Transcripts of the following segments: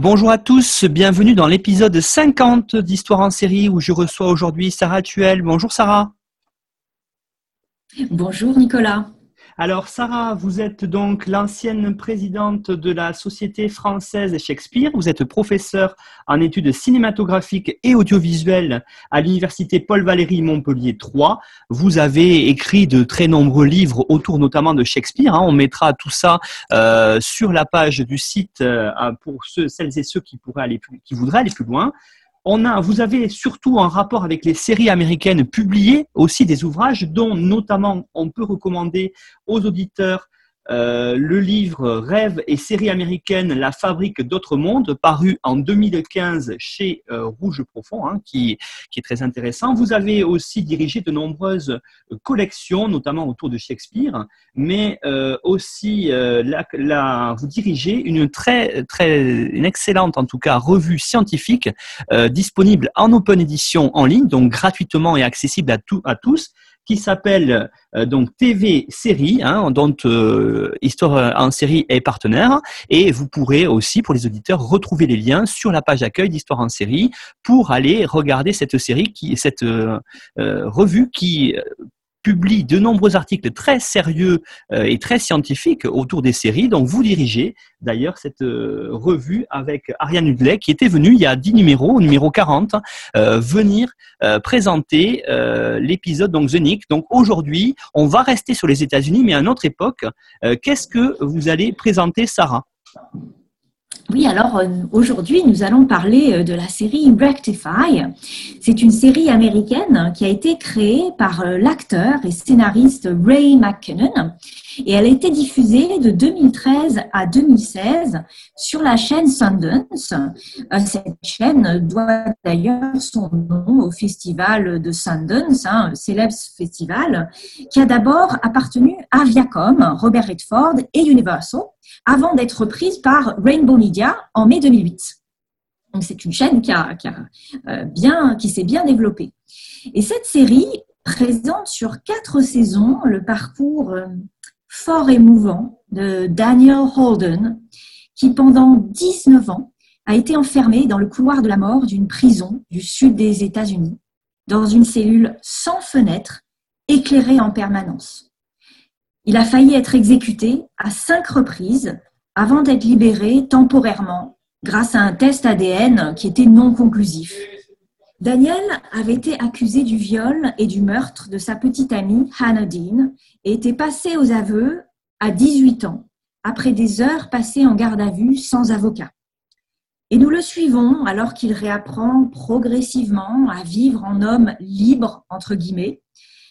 Bonjour à tous, bienvenue dans l'épisode 50 d'Histoire en série où je reçois aujourd'hui Sarah Tuel. Bonjour Sarah. Bonjour Nicolas. Alors Sarah, vous êtes donc l'ancienne présidente de la Société française Shakespeare. Vous êtes professeure en études cinématographiques et audiovisuelles à l'université Paul Valéry Montpellier 3. Vous avez écrit de très nombreux livres autour notamment de Shakespeare. Hein. On mettra tout ça euh, sur la page du site euh, pour celles et ceux qui pourraient aller qui voudraient aller plus loin vous avez surtout en rapport avec les séries américaines publiées aussi des ouvrages dont notamment on peut recommander aux auditeurs euh, le livre Rêve et série américaine, la fabrique d'autres mondes, paru en 2015 chez euh, Rouge Profond, hein, qui, est très intéressant. Vous avez aussi dirigé de nombreuses collections, notamment autour de Shakespeare, mais euh, aussi vous dirigez une très, très, excellente, en tout cas, revue scientifique disponible en open edition en ligne, donc gratuitement et accessible à tous qui s'appelle euh, donc TV Série, hein, dont euh, Histoire en série est partenaire. Et vous pourrez aussi, pour les auditeurs, retrouver les liens sur la page d'accueil d'Histoire en série pour aller regarder cette série, qui, cette euh, revue qui publie de nombreux articles très sérieux euh, et très scientifiques autour des séries. Donc, vous dirigez d'ailleurs cette euh, revue avec Ariane Hudley, qui était venue il y a 10 numéros, au numéro 40, euh, venir présenter l'épisode donc The Nick. Donc, aujourd'hui, on va rester sur les États-Unis, mais à une autre époque. Qu'est-ce que vous allez présenter, Sarah? Oui, alors euh, aujourd'hui, nous allons parler euh, de la série Rectify. C'est une série américaine qui a été créée par euh, l'acteur et scénariste Ray McKinnon et elle a été diffusée de 2013 à 2016 sur la chaîne Sundance. Cette chaîne doit d'ailleurs son nom au festival de Sundance, un célèbre festival qui a d'abord appartenu à Viacom, Robert Redford et Universal avant d'être prise par Rainbow Media en mai 2008. Donc c'est une chaîne qui, a, euh, bien, qui s'est bien développée. Et cette série présente sur quatre saisons le parcours euh, fort émouvant de Daniel Holden, qui pendant 19 ans a été enfermé dans le couloir de la mort d'une prison du sud des États-Unis, dans une cellule sans fenêtre, éclairée en permanence. Il a failli être exécuté à cinq reprises avant d'être libéré temporairement grâce à un test ADN qui était non conclusif. Daniel avait été accusé du viol et du meurtre de sa petite amie Hannah Dean et était passé aux aveux à 18 ans, après des heures passées en garde à vue sans avocat. Et nous le suivons alors qu'il réapprend progressivement à vivre en homme libre, entre guillemets,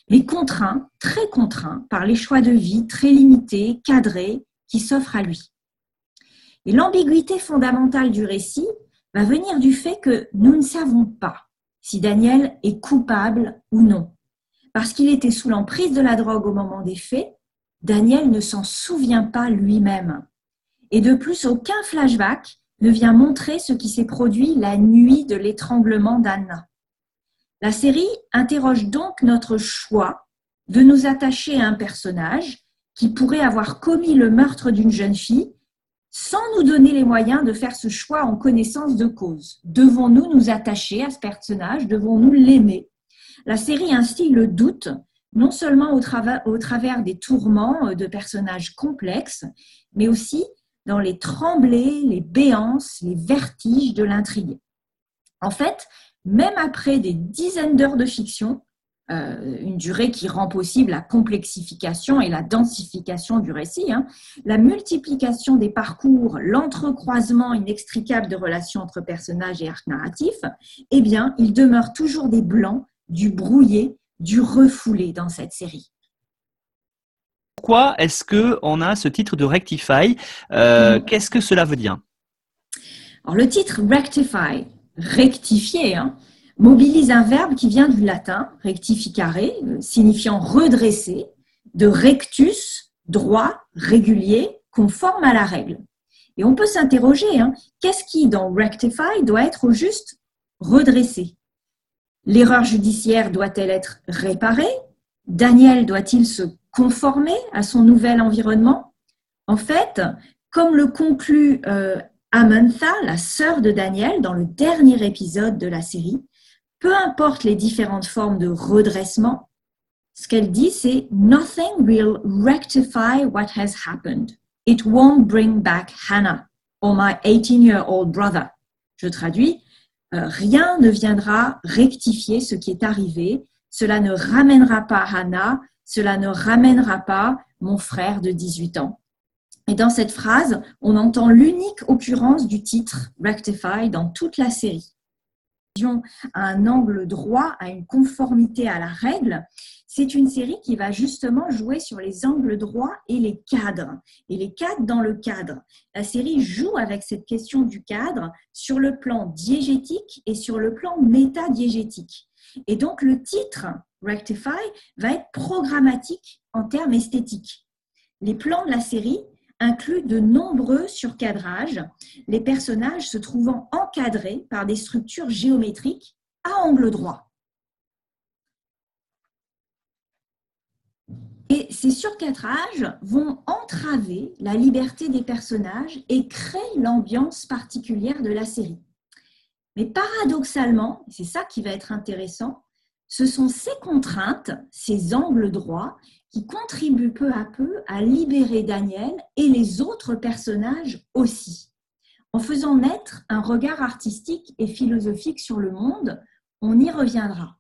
mais contraint, très contraint par les choix de vie très limités, cadrés, qui s'offrent à lui. Et l'ambiguïté fondamentale du récit va venir du fait que nous ne savons pas si Daniel est coupable ou non. Parce qu'il était sous l'emprise de la drogue au moment des faits, Daniel ne s'en souvient pas lui-même. Et de plus, aucun flashback ne vient montrer ce qui s'est produit la nuit de l'étranglement d'Anna. La série interroge donc notre choix de nous attacher à un personnage qui pourrait avoir commis le meurtre d'une jeune fille sans nous donner les moyens de faire ce choix en connaissance de cause. Devons-nous nous attacher à ce personnage? Devons-nous l'aimer? La série instille le doute, non seulement au, travers des tourments de personnages complexes, mais aussi dans les tremblés, les béances, les vertiges de l'intrigue. En fait, même après des dizaines d'heures de fiction, euh, une durée qui rend possible la complexification et la densification du récit, hein, la multiplication des parcours, l'entrecroisement inextricable de relations entre personnages et arcs narratifs, eh bien, il demeure toujours des blancs, du brouillé, du refoulé dans cette série. Pourquoi est-ce que on a ce titre de Rectify euh, Qu'est-ce que cela veut dire? Alors le titre Rectify, rectifier, hein, mobilise un verbe qui vient du latin rectificare, signifiant redresser, de rectus, droit, régulier, conforme à la règle. Et on peut s'interroger, hein, qu'est-ce qui dans rectify doit être au juste redressé? L'erreur judiciaire doit-elle être réparée? Daniel doit-il se conformer à son nouvel environnement? En fait, comme le conclut euh, Amantha, la sœur de Daniel, dans le dernier épisode de la série, peu importe les différentes formes de redressement, ce qu'elle dit, c'est Nothing will rectify what has happened. It won't bring back Hannah or my 18-year-old brother. Je traduis, euh, rien ne viendra rectifier ce qui est arrivé. Cela ne ramènera pas Hannah, cela ne ramènera pas mon frère de 18 ans. Et dans cette phrase, on entend l'unique occurrence du titre Rectify dans toute la série. À un angle droit, à une conformité à la règle, c'est une série qui va justement jouer sur les angles droits et les cadres. Et les cadres dans le cadre. La série joue avec cette question du cadre sur le plan diégétique et sur le plan métadiégétique. Et donc le titre Rectify va être programmatique en termes esthétiques. Les plans de la série inclut de nombreux surcadrages, les personnages se trouvant encadrés par des structures géométriques à angle droit. Et ces surcadrages vont entraver la liberté des personnages et créer l'ambiance particulière de la série. Mais paradoxalement, c'est ça qui va être intéressant, ce sont ces contraintes, ces angles droits, qui contribue peu à peu à libérer Daniel et les autres personnages aussi. En faisant naître un regard artistique et philosophique sur le monde, on y reviendra.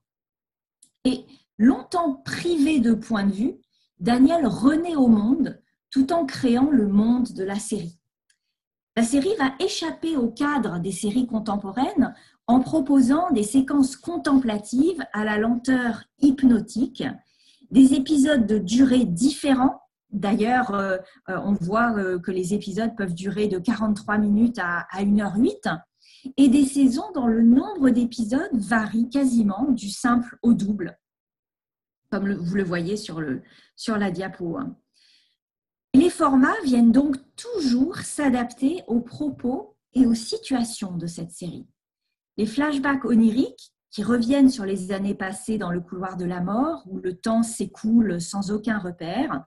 Et longtemps privé de point de vue, Daniel renaît au monde tout en créant le monde de la série. La série va échapper au cadre des séries contemporaines en proposant des séquences contemplatives à la lenteur hypnotique des épisodes de durée différents. D'ailleurs, euh, euh, on voit euh, que les épisodes peuvent durer de 43 minutes à, 1h08 et des saisons dont le nombre d'épisodes varie quasiment du simple au double, comme vous le voyez sur, la diapo. Hein. Les formats viennent donc toujours s'adapter aux propos et aux situations de cette série. Les flashbacks oniriques qui reviennent sur les années passées dans le couloir de la mort, où le temps s'écoule sans aucun repère,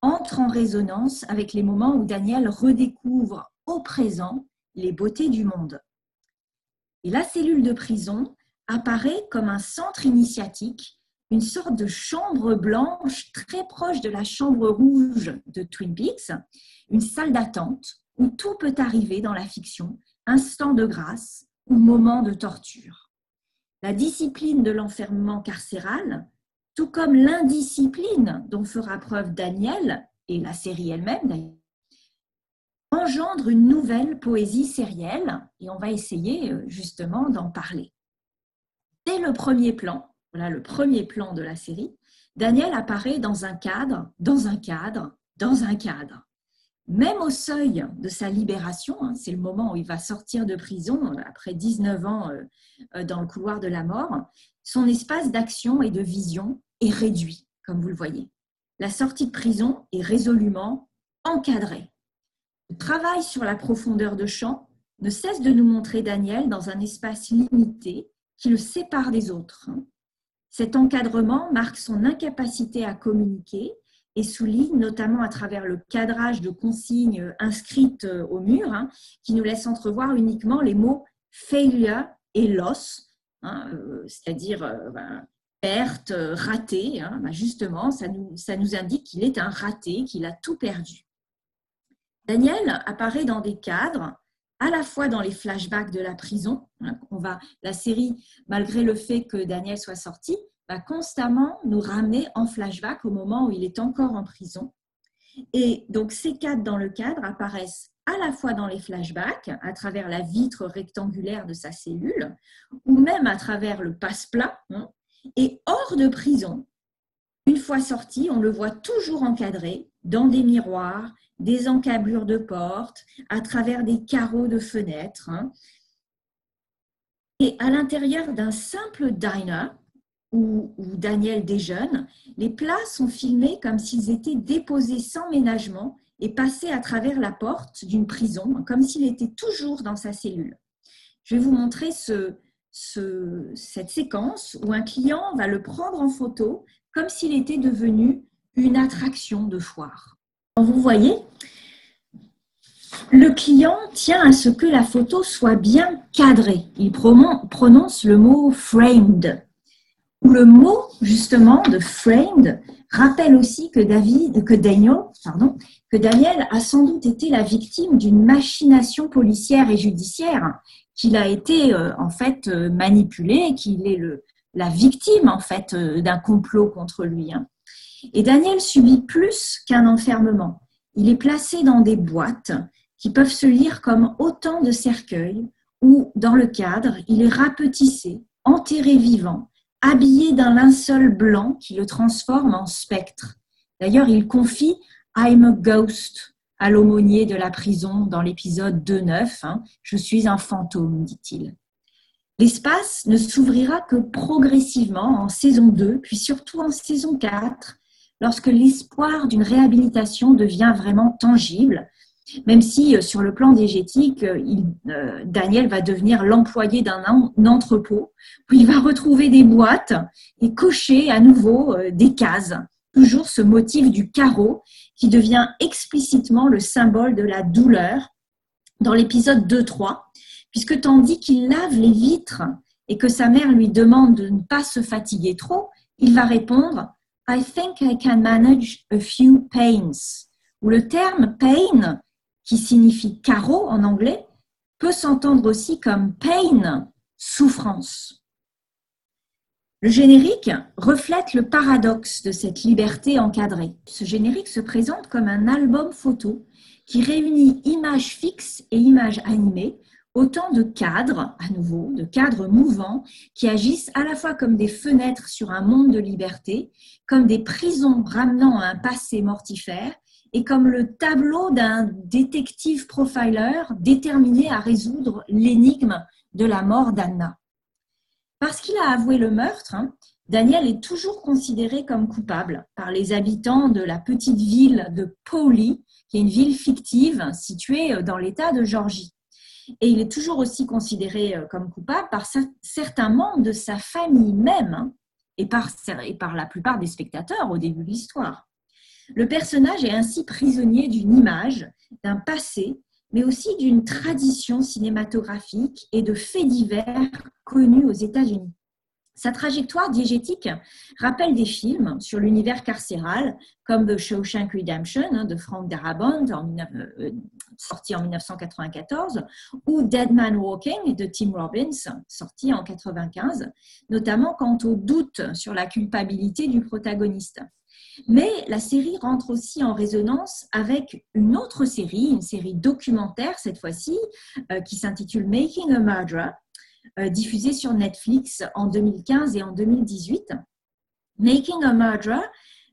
entrent en résonance avec les moments où Daniel redécouvre au présent les beautés du monde. Et la cellule de prison apparaît comme un centre initiatique, une sorte de chambre blanche très proche de la chambre rouge de Twin Peaks, une salle d'attente où tout peut arriver dans la fiction, instant de grâce ou moment de torture la discipline de l'enfermement carcéral, tout comme l'indiscipline dont fera preuve Daniel et la série elle-même engendre une nouvelle poésie sérielle et on va essayer euh, justement d'en parler. Dès le premier plan, voilà le premier plan de la série, Daniel apparaît dans un cadre, dans un cadre, dans un cadre même au seuil de sa libération, hein, c'est le moment où il va sortir de prison euh, après 19 ans euh, euh, dans le couloir de la mort, son espace d'action et de vision est réduit, comme vous le voyez. La sortie de prison est résolument encadrée. Le travail sur la profondeur de champ ne cesse de nous montrer Daniel dans un espace limité qui le sépare des autres. Cet encadrement marque son incapacité à communiquer et souligne notamment à travers le cadrage de consignes inscrites euh, au mur, hein, qui nous laisse entrevoir uniquement les mots failure et loss, hein, euh, c'est-à-dire euh, ben, perte, raté. Hein, ben, justement, ça nous, ça nous indique qu'il est un raté, qu'il a tout perdu. Daniel apparaît dans des cadres à la fois dans les flashbacks de la prison. on va, la série, malgré le fait que Daniel soit sorti, va constamment nous ramener en flashback au moment où il est encore en prison. Et donc ces cadres dans le cadre apparaissent à la fois dans les flashbacks, à travers la vitre rectangulaire de sa cellule, ou même à travers le passe-plat. et hors de prison, une fois sorti, on le voit toujours encadré, dans des miroirs, des encablures de portes, à travers des carreaux de fenêtres. Hein. Et à l'intérieur d'un simple diner, où, Daniel déjeune, les plats sont filmés comme s'ils étaient déposés sans ménagement et passés à travers la porte d'une prison, comme s'il était toujours dans sa cellule. Je vais vous montrer ce, ce, cette séquence où un client va le prendre en photo comme s'il était devenu une attraction de foire. Vous voyez, le client tient à ce que la photo soit bien cadrée. Il prononce le mot framed. Le mot justement de framed rappelle aussi que, David, que, Daniel, a sans doute été la victime d'une machination policière et judiciaire, qu'il a été euh, en fait euh, manipulé, qu'il est la victime en fait euh, d'un complot contre lui. Hein. Et Daniel subit plus qu'un enfermement. Il est placé dans des boîtes qui peuvent se lire comme autant de cercueils où, dans le cadre, il est rapetissé, enterré vivant, habillé d'un linceul blanc qui le transforme en spectre. D'ailleurs, il confie I'm a ghost à l'aumônier de la prison dans l'épisode 2.9. Hein. Je suis un fantôme, dit-il. L'espace ne s'ouvrira que progressivement en saison 2, puis surtout en saison 4, lorsque l'espoir d'une réhabilitation devient vraiment tangible, même si euh, sur le plan diégétique, euh, euh, Daniel va devenir l'employé d'un entrepôt, où il va retrouver des boîtes et cocher à nouveau des cases. Toujours ce motif du carreau qui devient explicitement le symbole de la douleur dans l'épisode 2-3, puisque tandis qu'il lave les vitres et que sa mère lui demande de ne pas se fatiguer trop, il va répondre I think I can manage a few pains. Le terme pain, qui signifie carreau en anglais, peut s'entendre aussi comme pain, souffrance. Le générique reflète le paradoxe de cette liberté encadrée. Ce générique se présente comme un album photo qui réunit images fixes et images animées autant de cadres, à nouveau, de cadres mouvants qui agissent à la fois comme des fenêtres sur un monde de liberté, comme des prisons ramenant à un passé mortifère, et comme le tableau d'un détective profiler déterminé à résoudre l'énigme de la mort d'Anna. Parce qu'il a avoué le meurtre, hein, Daniel est toujours considéré comme coupable par les habitants de la petite ville de Pauli, qui est une ville fictive située dans l'État de Georgie. Et il est toujours aussi considéré euh, comme coupable par certains membres de sa famille même hein, et par, et par la plupart des spectateurs au début de l'histoire. Le personnage est ainsi prisonnier d'une image, d'un passé, mais aussi d'une tradition cinématographique et de faits divers connus aux États-Unis. Sa trajectoire diégétique rappelle des films sur l'univers carcéral, comme The Shawshank Redemption hein, de Frank Darabont, euh, sorti en 1994, ou Dead Man Walking de Tim Robbins, sorti en 1995, notamment quant au doute sur la culpabilité du protagoniste. Mais la série rentre aussi en résonance avec une autre série, une série documentaire cette fois-ci, euh, qui s'intitule Making a Murderer, euh, diffusée sur Netflix en 2015 et en 2018. Making a Murderer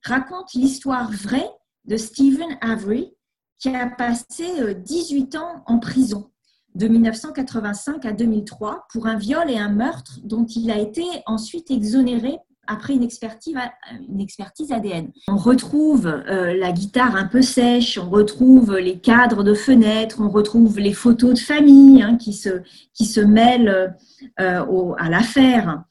raconte l'histoire vraie de Stephen Avery, qui a passé 18 euh, ans en prison de 1985 à 2003 pour un viol et un meurtre dont il a été ensuite exonéré après une expertise, ADN. On retrouve euh, la guitare un peu sèche, on retrouve les cadres de fenêtres, on retrouve les photos de famille hein, qui, se, qui se mêlent euh, à l'affaire.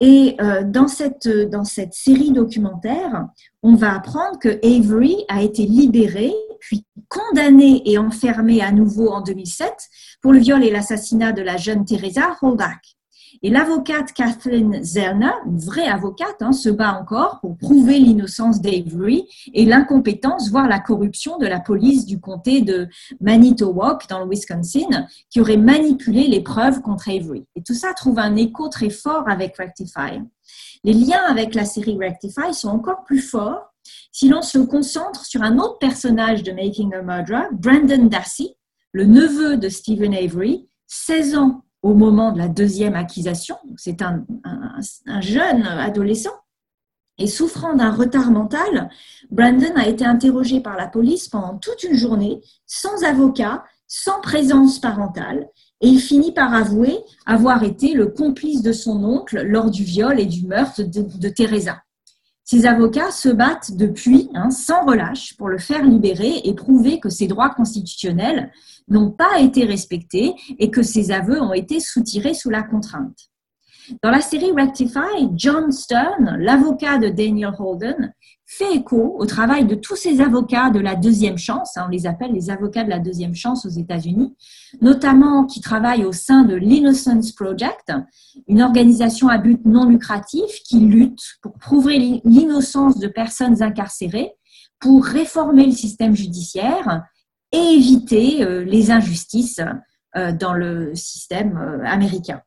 Et euh, dans, cette, dans cette série documentaire, on va apprendre que Avery a été libéré, puis condamné et enfermé à nouveau en 2007 pour le viol et l'assassinat de la jeune Teresa Holdak. Et l'avocate Kathleen Zerner, une vraie avocate, hein, se bat encore pour prouver l'innocence d'Avery et l'incompétence, voire la corruption de la police du comté de Manitowoc dans le Wisconsin, qui aurait manipulé les preuves contre Avery. Et tout ça trouve un écho très fort avec Rectify. Les liens avec la série Rectify sont encore plus forts si l'on se concentre sur un autre personnage de Making a Murderer, Brandon Dassey, le neveu de Stephen Avery, 16 ans au moment de la deuxième accusation. C'est un, jeune adolescent Et souffrant d'un retard mental, Brandon a été interrogé par la police pendant toute une journée, sans avocat, sans présence parentale, et il finit par avouer avoir été le complice de son oncle lors du viol et du meurtre de, Teresa. Ses avocats se battent depuis hein, sans relâche pour le faire libérer et prouver que ses droits constitutionnels n'ont pas été respectés et que ses aveux ont été soutirés sous la contrainte. Dans la série Rectify, John Stern, l'avocat de Daniel Holden, fait écho au travail de tous ces avocats de la deuxième chance, hein, on les appelle les avocats de la deuxième chance aux États-Unis, notamment qui travaillent au sein de l'Innocence Project, une organisation à but non lucratif qui lutte pour prouver l'innocence de personnes incarcérées, pour réformer le système judiciaire et éviter euh, les injustices euh, dans le système euh, américain.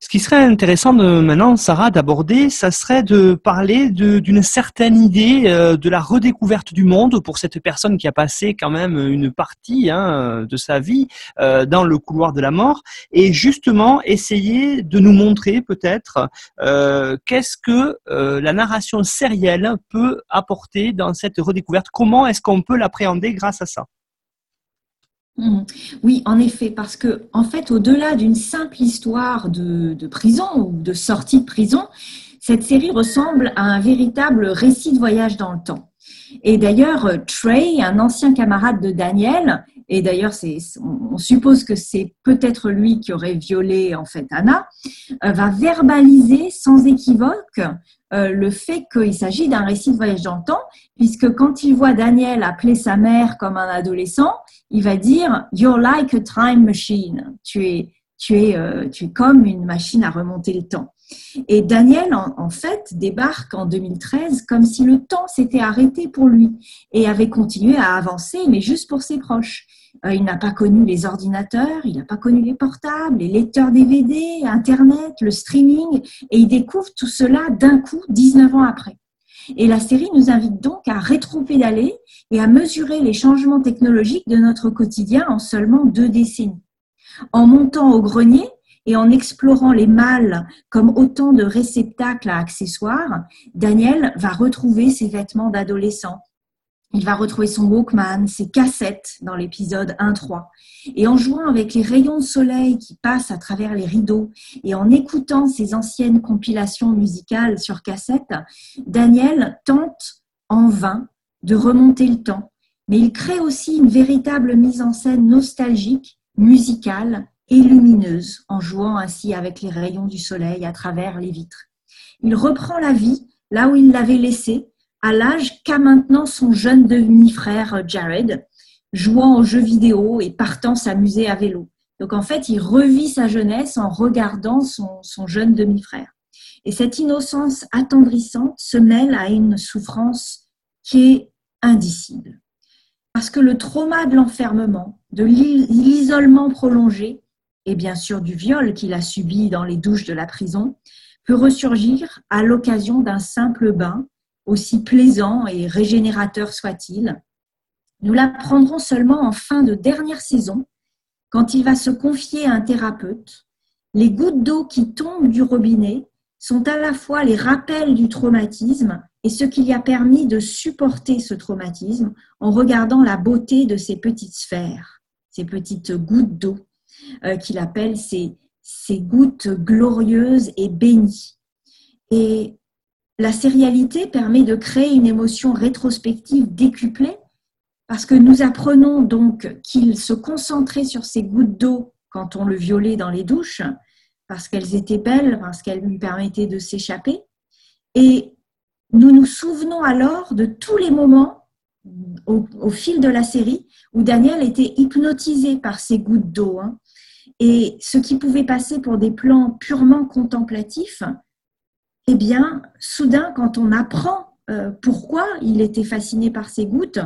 Ce qui serait intéressant de, maintenant, Sarah, d'aborder, ça serait de parler d'une certaine idée euh, de la redécouverte du monde pour cette personne qui a passé quand même une partie hein, de sa vie euh, dans le couloir de la mort, et justement essayer de nous montrer peut-être euh, qu'est-ce que la narration sérielle peut apporter dans cette redécouverte. Comment est-ce qu'on peut l'appréhender grâce à ça? Oui, en effet, parce que en fait, au-delà d'une simple histoire de, prison ou de sortie de prison, cette série ressemble à un véritable récit de voyage dans le temps. Et d'ailleurs, Trey, un ancien camarade de Daniel, et d'ailleurs, on suppose que c'est peut-être lui qui aurait violé en fait Anna, euh, va verbaliser sans équivoque euh, le fait qu'il s'agit d'un récit de voyage dans le temps, puisque quand il voit Daniel appeler sa mère comme un adolescent, il va dire You're like a time machine. Tu es, tu es, euh, tu es comme une machine à remonter le temps. Et Daniel, en, fait, débarque en 2013 comme si le temps s'était arrêté pour lui et avait continué à avancer, mais juste pour ses proches. Euh, il n'a pas connu les ordinateurs, il n'a pas connu les portables, les lecteurs DVD, Internet, le streaming, et il découvre tout cela d'un coup, 19 ans après. Et la série nous invite donc à rétro-pédaler et à mesurer les changements technologiques de notre quotidien en seulement deux décennies. En montant au grenier et en explorant les mâles comme autant de réceptacles à accessoires, Daniel va retrouver ses vêtements d'adolescent, il va retrouver son Walkman, ses cassettes dans l'épisode 1-3. Et en jouant avec les rayons de soleil qui passent à travers les rideaux et en écoutant ses anciennes compilations musicales sur cassette, Daniel tente en vain de remonter le temps. Mais il crée aussi une véritable mise en scène nostalgique, musicale et lumineuse en jouant ainsi avec les rayons du soleil à travers les vitres. Il reprend la vie là où il l'avait laissée à l'âge qu'a maintenant son jeune demi-frère Jared, jouant aux jeux vidéo et partant s'amuser à vélo. Donc en fait, il revit sa jeunesse en regardant son, son jeune demi-frère. Et cette innocence attendrissante se mêle à une souffrance qui est indicible. Parce que le trauma de l'enfermement, de l'isolement prolongé, et bien sûr du viol qu'il a subi dans les douches de la prison, peut ressurgir à l'occasion d'un simple bain aussi plaisant et régénérateur soit-il. Nous l'apprendrons seulement en fin de dernière saison, quand il va se confier à un thérapeute. Les gouttes d'eau qui tombent du robinet sont à la fois les rappels du traumatisme et ce qui lui a permis de supporter ce traumatisme en regardant la beauté de ces petites sphères, ces petites gouttes d'eau euh, qu'il appelle ces, ces gouttes glorieuses et bénies. Et la sérialité permet de créer une émotion rétrospective décuplée parce que nous apprenons donc qu'il se concentrait sur ces gouttes d'eau quand on le violait dans les douches, parce qu'elles étaient belles, parce qu'elles lui permettaient de s'échapper. Et nous nous souvenons alors de tous les moments au, fil de la série où Daniel était hypnotisé par ces gouttes d'eau. Hein. Et ce qui pouvait passer pour des plans purement contemplatifs eh bien, soudain, quand on apprend euh, pourquoi il était fasciné par ces gouttes,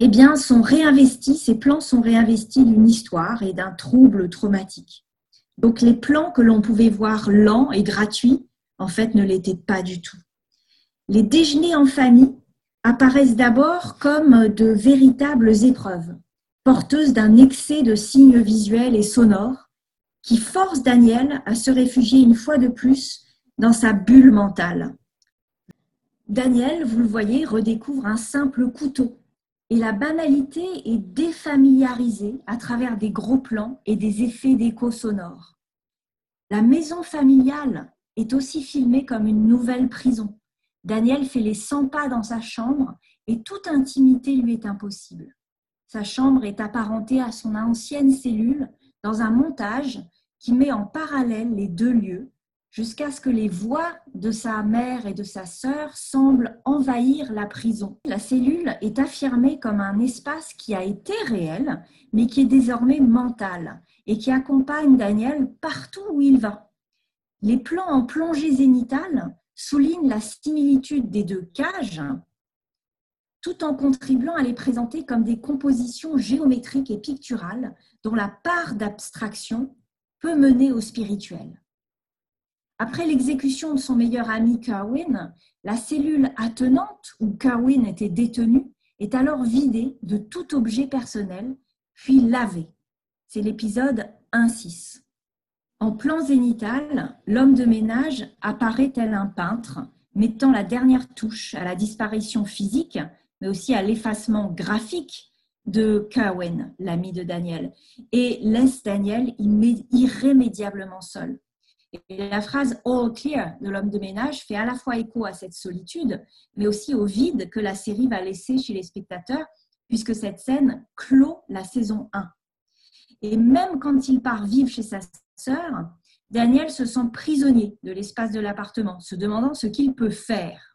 eh bien, sont réinvestis, ces plans sont réinvestis d'une histoire et d'un trouble traumatique. Donc, les plans que l'on pouvait voir lents et gratuits, en fait, ne l'étaient pas du tout. Les déjeuners en famille apparaissent d'abord comme de véritables épreuves, porteuses d'un excès de signes visuels et sonores qui forcent Daniel à se réfugier une fois de plus dans sa bulle mentale. Daniel, vous le voyez, redécouvre un simple couteau et la banalité est défamiliarisée à travers des gros plans et des effets d'écho sonores. La maison familiale est aussi filmée comme une nouvelle prison. Daniel fait les 100 pas dans sa chambre et toute intimité lui est impossible. Sa chambre est apparentée à son ancienne cellule dans un montage qui met en parallèle les deux lieux jusqu'à ce que les voix de sa mère et de sa sœur semblent envahir la prison. La cellule est affirmée comme un espace qui a été réel, mais qui est désormais mental et qui accompagne Daniel partout où il va. Les plans en plongée zénitale soulignent la similitude des deux cages, tout en contribuant à les présenter comme des compositions géométriques et picturales dont la part d'abstraction peut mener au spirituel. Après l'exécution de son meilleur ami Kerwin, la cellule attenante où Kerwin était détenu est alors vidée de tout objet personnel, puis lavée. C'est l'épisode 1-6. En plan zénital, l'homme de ménage apparaît tel un peintre, mettant la dernière touche à la disparition physique, mais aussi à l'effacement graphique de Kerwin, l'ami de Daniel, et laisse Daniel irrémédiablement seul. Et la phrase All clear de l'homme de ménage fait à la fois écho à cette solitude, mais aussi au vide que la série va laisser chez les spectateurs, puisque cette scène clôt la saison 1. Et même quand il part vivre chez sa sœur, Daniel se sent prisonnier de l'espace de l'appartement, se demandant ce qu'il peut faire.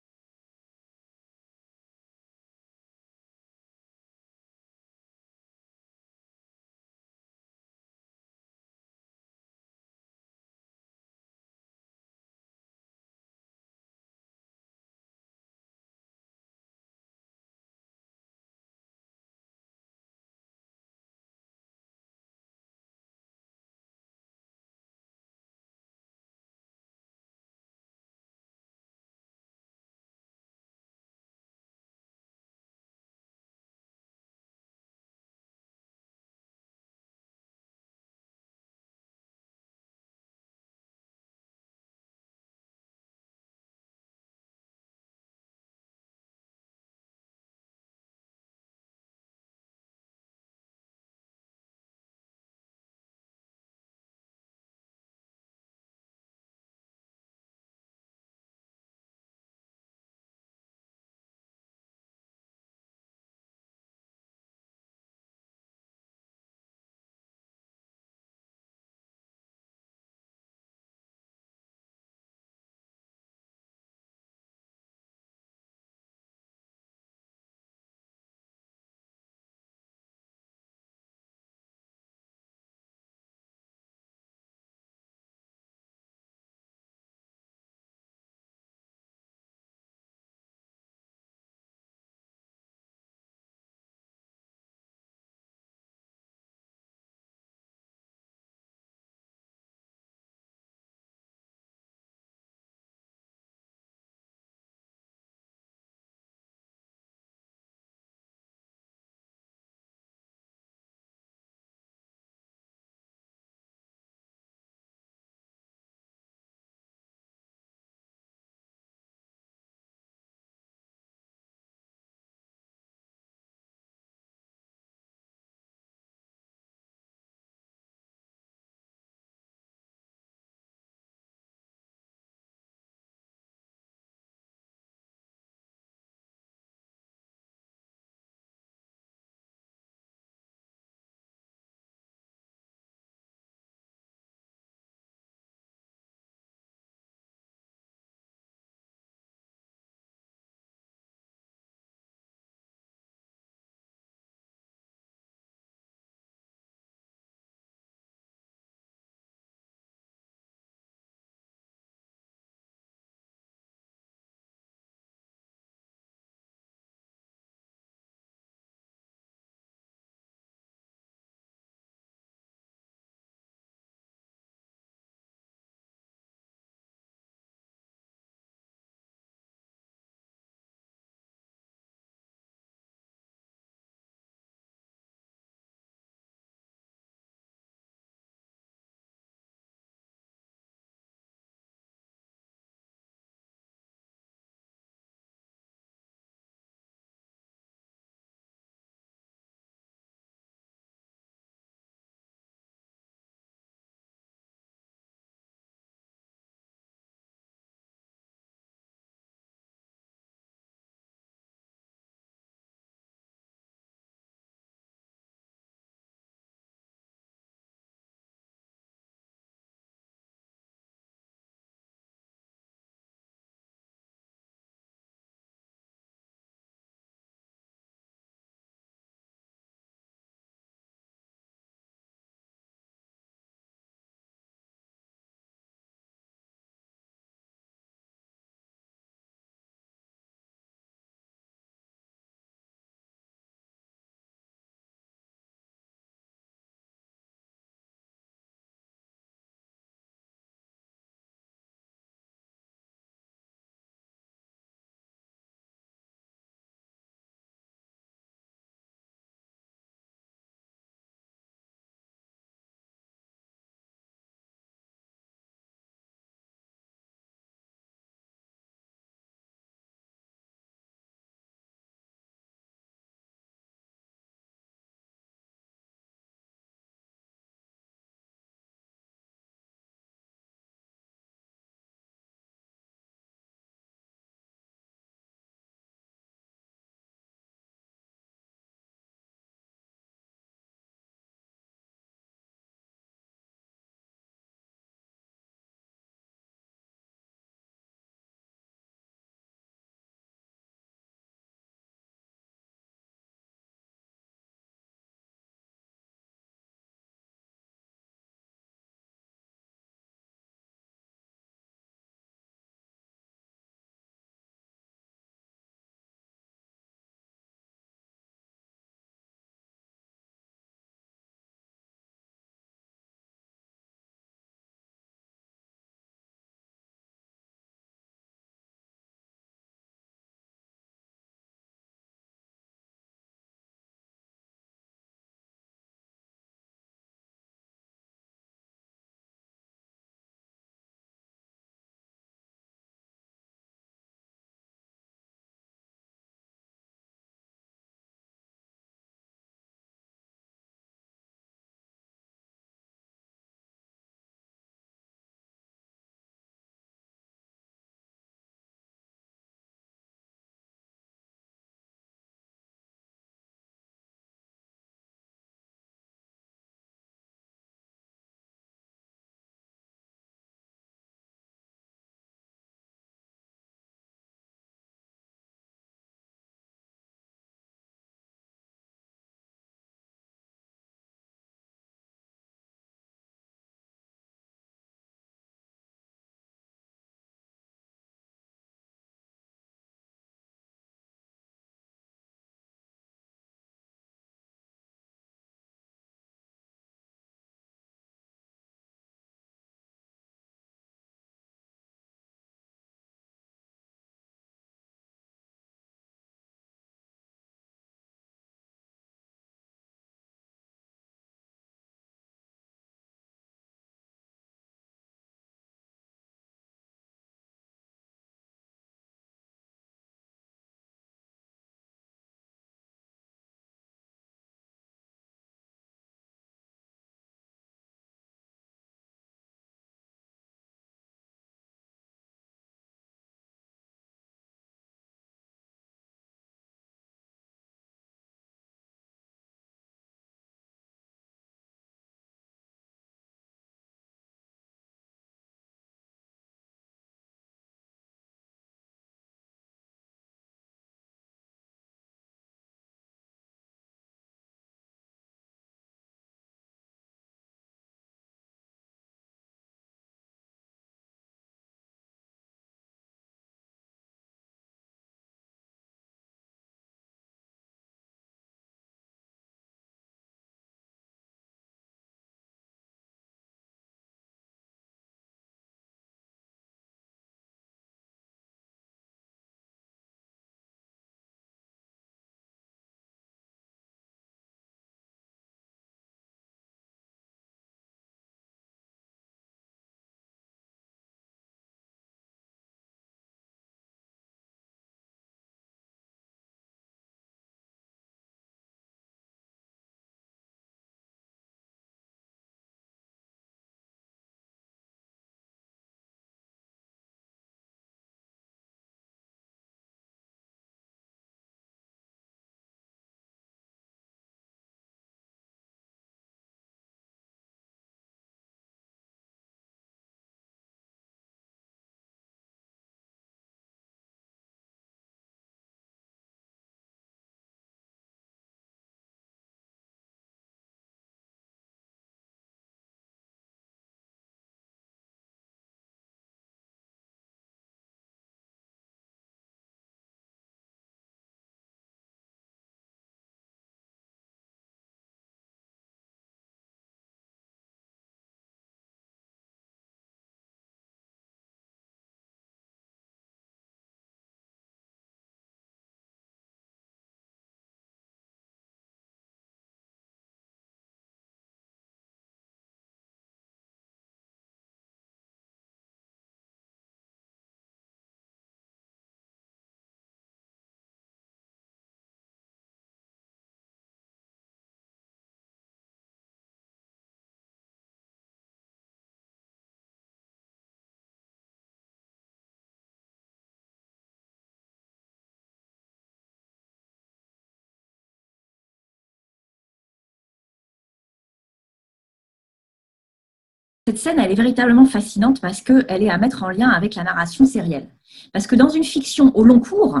Cette scène, elle est véritablement fascinante parce qu'elle est à mettre en lien avec la narration sérielle. Parce que dans une fiction au long cours,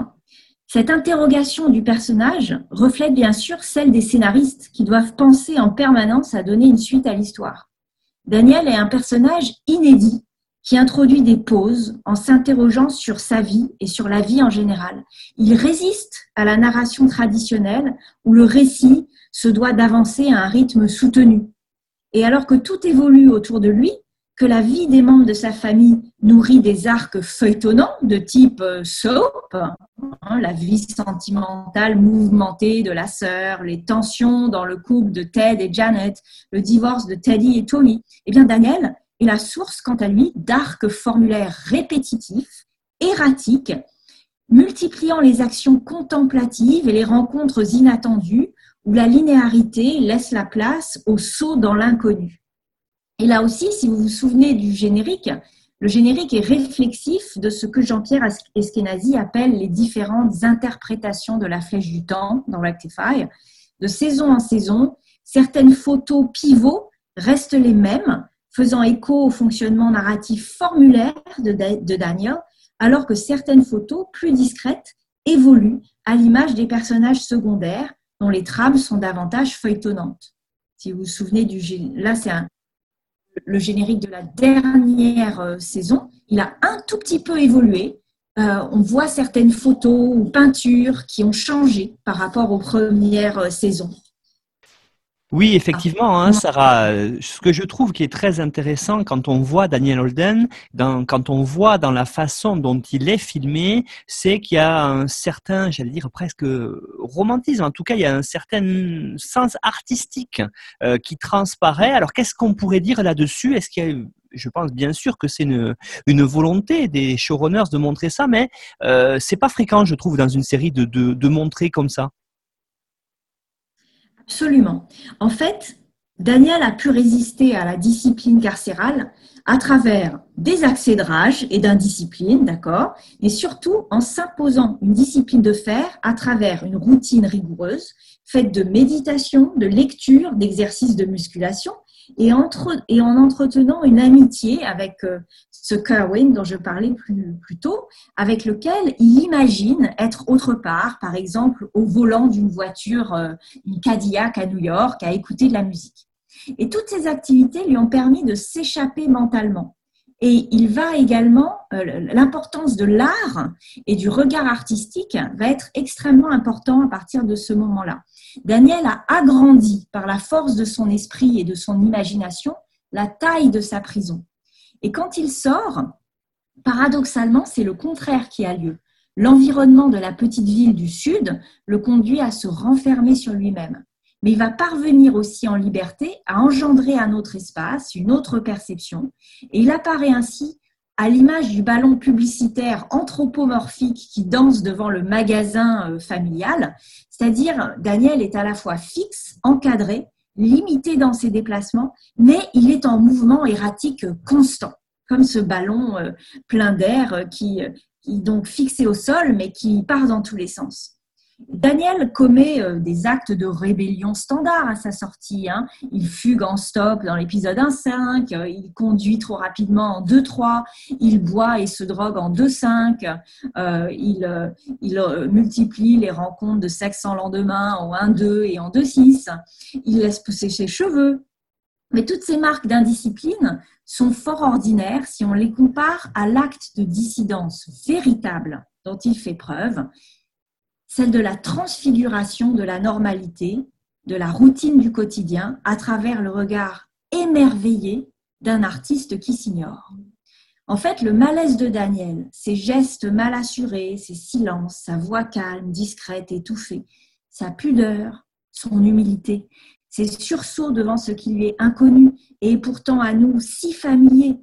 cette interrogation du personnage reflète bien sûr celle des scénaristes qui doivent penser en permanence à donner une suite à l'histoire. Daniel est un personnage inédit qui introduit des pauses en s'interrogeant sur sa vie et sur la vie en général. Il résiste à la narration traditionnelle où le récit se doit d'avancer à un rythme soutenu. Et alors que tout évolue autour de lui, que la vie des membres de sa famille nourrit des arcs feuilletonnants de type euh, soap, hein, la vie sentimentale mouvementée de la sœur, les tensions dans le couple de Ted et Janet, le divorce de Teddy et Tommy, eh bien Daniel est la source, quant à lui, d'arcs formulaires répétitifs, erratiques, multipliant les actions contemplatives et les rencontres inattendues, où la linéarité laisse la place au saut dans l'inconnu. Et là aussi, si vous vous souvenez du générique, le générique est réflexif de ce que Jean-Pierre Eskenazi appelle les différentes interprétations de la flèche du temps dans Rectify. De saison en saison, certaines photos pivots restent les mêmes, faisant écho au fonctionnement narratif formulaire de, de Daniel, alors que certaines photos plus discrètes évoluent à l'image des personnages secondaires dont les trames sont davantage feuilletonnantes. Si vous vous souvenez du là c'est le générique de la dernière euh, saison, il a un tout petit peu évolué. Euh, on voit certaines photos ou peintures qui ont changé par rapport aux premières euh, saisons. Oui, effectivement, hein, Sarah. Ce que je trouve qui est très intéressant quand on voit Daniel Holden, quand on voit dans la façon dont il est filmé, c'est qu'il y a un certain, j'allais dire presque romantisme. En tout cas, il y a un certain sens artistique euh, qui transparaît. Alors, qu'est-ce qu'on pourrait dire là-dessus? Est-ce qu'il y a je pense bien sûr que c'est une, volonté des showrunners de montrer ça, mais euh, c'est pas fréquent, je trouve, dans une série de, de montrer comme ça. Absolument. En fait, Daniel a pu résister à la discipline carcérale à travers des accès de rage et d'indiscipline, d'accord, mais surtout en s'imposant une discipline de fer à travers une routine rigoureuse faite de méditation, de lecture, d'exercices de musculation et, et en entretenant une amitié avec euh, ce Kerwin dont je parlais plus, plus tôt, avec lequel il imagine être autre part, par exemple au volant d'une voiture, euh, une Cadillac à New York, à écouter de la musique. Et toutes ces activités lui ont permis de s'échapper mentalement. Et il va également, euh, l'importance de l'art et du regard artistique va être extrêmement important à partir de ce moment-là. Daniel a agrandi par la force de son esprit et de son imagination la taille de sa prison. Et quand il sort, paradoxalement, c'est le contraire qui a lieu. L'environnement de la petite ville du Sud le conduit à se renfermer sur lui-même. Mais il va parvenir aussi en liberté à engendrer un autre espace, une autre perception. Et il apparaît ainsi à l'image du ballon publicitaire anthropomorphique qui danse devant le magasin euh, familial, c'est-à-dire Daniel est à la fois fixe, encadré, limité dans ses déplacements, mais il est en mouvement erratique constant, comme ce ballon euh, plein d'air euh, qui, qui donc fixé au sol, mais qui part dans tous les sens. Daniel commet euh, des actes de rébellion standard à sa sortie. Hein. Il fugue en stop dans l'épisode 1.5, euh, il conduit trop rapidement en 2.3, il boit et se drogue en 2.5, euh, il, il multiplie les rencontres de sexe sans lendemain en 1.2 et en 2.6, il laisse pousser ses cheveux. Mais toutes ces marques d'indiscipline sont fort ordinaires si on les compare à l'acte de dissidence véritable dont il fait preuve celle de la transfiguration de la normalité, de la routine du quotidien à travers le regard émerveillé d'un artiste qui s'ignore. En fait, le malaise de Daniel, ses gestes mal assurés, ses silences, sa voix calme, discrète, étouffée, sa pudeur, son humilité, ses sursauts devant ce qui lui est inconnu et pourtant à nous si familier,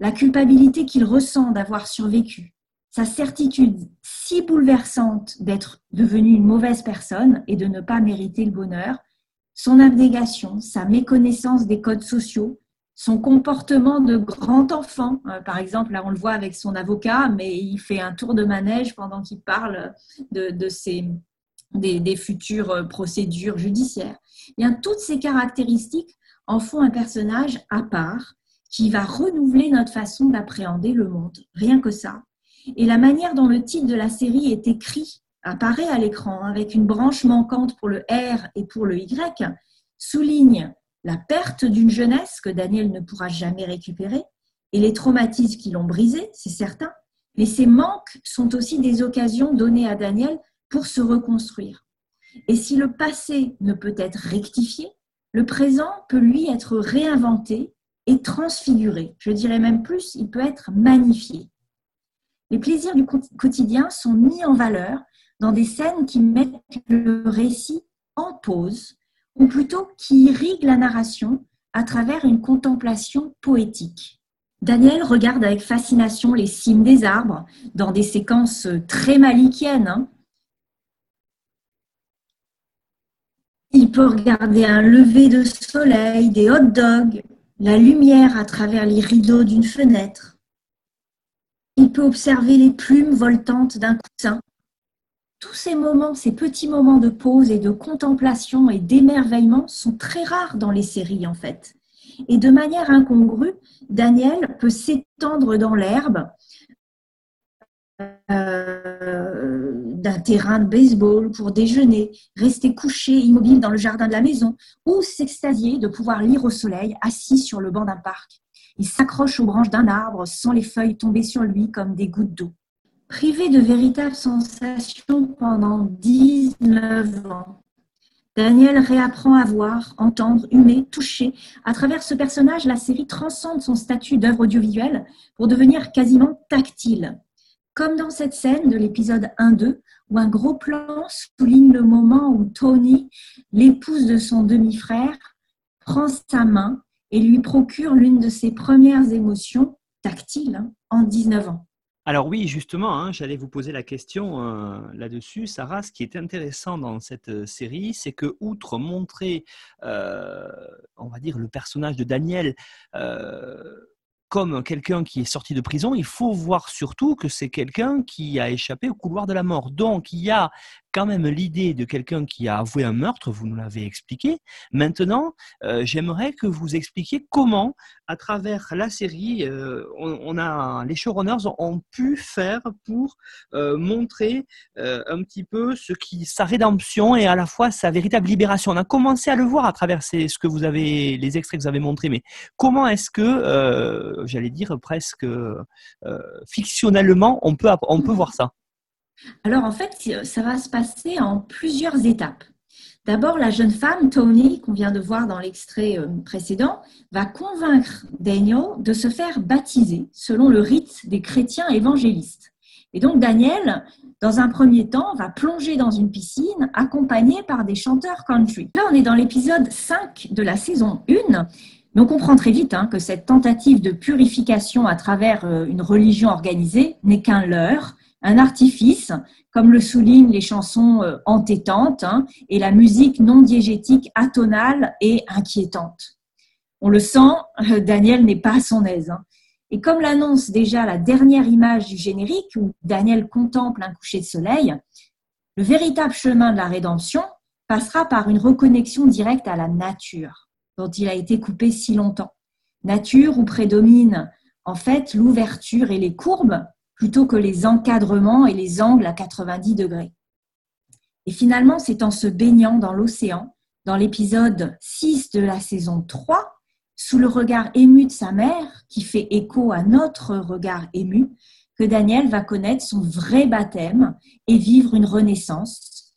la culpabilité qu'il ressent d'avoir survécu, sa certitude si bouleversante d'être devenu une mauvaise personne et de ne pas mériter le bonheur, son abnégation, sa méconnaissance des codes sociaux, son comportement de grand enfant. Euh, par exemple, là, on le voit avec son avocat, mais il fait un tour de manège pendant qu'il parle de, des, des, futures euh, procédures judiciaires. Eh bien, toutes ces caractéristiques en font un personnage à part qui va renouveler notre façon d'appréhender le monde. Rien que ça. Et la manière dont le titre de la série est écrit apparaît à l'écran avec une branche manquante pour le R et pour le Y souligne la perte d'une jeunesse que Daniel ne pourra jamais récupérer et les traumatismes qui l'ont brisé, c'est certain, mais ces manques sont aussi des occasions données à Daniel pour se reconstruire. Et si le passé ne peut être rectifié, le présent peut lui être réinventé et transfiguré. Je dirais même plus, il peut être magnifié. Les plaisirs du quotidien sont mis en valeur dans des scènes qui mettent le récit en pause, ou plutôt qui irriguent la narration à travers une contemplation poétique. Daniel regarde avec fascination les cimes des arbres dans des séquences très malikiennes. Hein. Il peut regarder un lever de soleil, des hot dogs, la lumière à travers les rideaux d'une fenêtre. Il peut observer les plumes voltantes d'un coussin. Tous ces moments, ces petits moments de pause et de contemplation et d'émerveillement sont très rares dans les séries en fait. Et de manière incongrue, Daniel peut s'étendre dans l'herbe euh, d'un terrain de baseball pour déjeuner, rester couché immobile dans le jardin de la maison ou s'extasier de pouvoir lire au soleil assis sur le banc d'un parc. Il s'accroche aux branches d'un arbre sans les feuilles tomber sur lui comme des gouttes d'eau. Privé de véritables sensations pendant 19 ans, Daniel réapprend à voir, entendre, humer, toucher. À travers ce personnage, la série transcende son statut d'œuvre audiovisuelle pour devenir quasiment tactile. Comme dans cette scène de l'épisode 1-2, où un gros plan souligne le moment où Tony, l'épouse de son demi-frère, prend sa main et lui procure l'une de ses premières émotions tactiles hein, en 19 ans. Alors oui, justement, hein, j'allais vous poser la question euh, là-dessus, Sarah. Ce qui est intéressant dans cette euh, série, c'est que outre montrer, euh, on va dire, le personnage de Daniel comme quelqu'un qui est sorti de prison, il faut voir surtout que c'est quelqu'un qui a échappé au couloir de la mort. Donc, il y a quand même l'idée de quelqu'un qui a avoué un meurtre, vous nous l'avez expliqué. Maintenant, euh, j'aimerais que vous expliquiez comment, à travers la série, euh, on, a les showrunners ont pu faire pour euh, montrer un petit peu ce qui sa rédemption et à la fois sa véritable libération. On a commencé à le voir à travers ces, ce que vous avez, les extraits que vous avez montrés, mais comment est-ce que, j'allais dire presque fictionnellement, on peut on peut voir ça? Alors en fait, ça va se passer en plusieurs étapes. D'abord, la jeune femme, Tony, qu'on vient de voir dans l'extrait euh, précédent, va convaincre Daniel de se faire baptiser selon le rite des chrétiens évangélistes. Et donc Daniel, dans un premier temps, va plonger dans une piscine accompagné par des chanteurs country. Là, on est dans l'épisode 5 de la saison 1. Mais on comprend très vite hein, que cette tentative de purification à travers euh, une religion organisée n'est qu'un leurre un artifice, comme le soulignent les chansons euh, entêtantes hein, et la musique non diégétique atonale et inquiétante. On le sent, euh, Daniel n'est pas à son aise. Hein. Et comme l'annonce déjà la dernière image du générique où Daniel contemple un coucher de soleil, le véritable chemin de la rédemption passera par une reconnexion directe à la nature dont il a été coupé si longtemps. Nature où prédomine en fait l'ouverture et les courbes plutôt que les encadrements et les angles à 90 degrés. Et finalement, c'est en se baignant dans l'océan, dans l'épisode 6 de la saison 3, sous le regard ému de sa mère, qui fait écho à notre regard ému, que Daniel va connaître son vrai baptême et vivre une renaissance,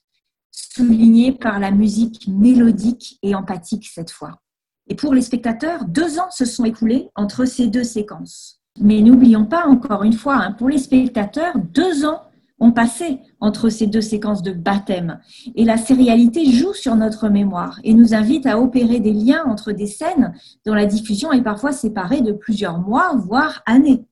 soulignée par la musique mélodique et empathique cette fois. Et pour les spectateurs, deux ans se sont écoulés entre ces deux séquences. Mais n'oublions pas, encore une fois, hein, pour les spectateurs, deux ans ont passé entre ces deux séquences de baptême. Et la sérialité joue sur notre mémoire et nous invite à opérer des liens entre des scènes dont la diffusion est parfois séparée de plusieurs mois, voire années.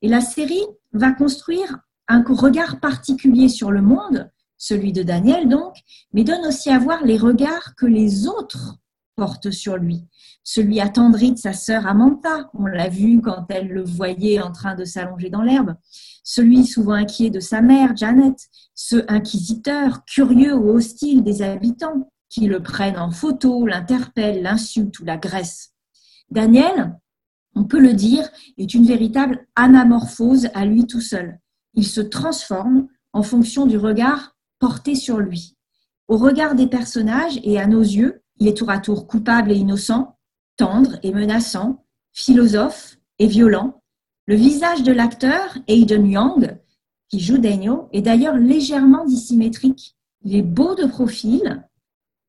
Et la série va construire un regard particulier sur le monde, celui de Daniel donc, mais donne aussi à voir les regards que les autres portent sur lui celui attendri de sa sœur Amanta, on l'a vu quand elle le voyait en train de s'allonger dans l'herbe, celui souvent inquiet de sa mère, Janet, ce inquisiteur, curieux ou hostile des habitants, qui le prennent en photo, l'interpellent, l'insultent ou l'agressent. Daniel, on peut le dire, est une véritable anamorphose à lui tout seul. Il se transforme en fonction du regard porté sur lui. Au regard des personnages et à nos yeux, il est tour à tour coupable et innocent, tendre et menaçant, philosophe et violent. Le visage de l'acteur, Aiden Young, qui joue Daniel, est d'ailleurs légèrement dissymétrique. Il est beau de profil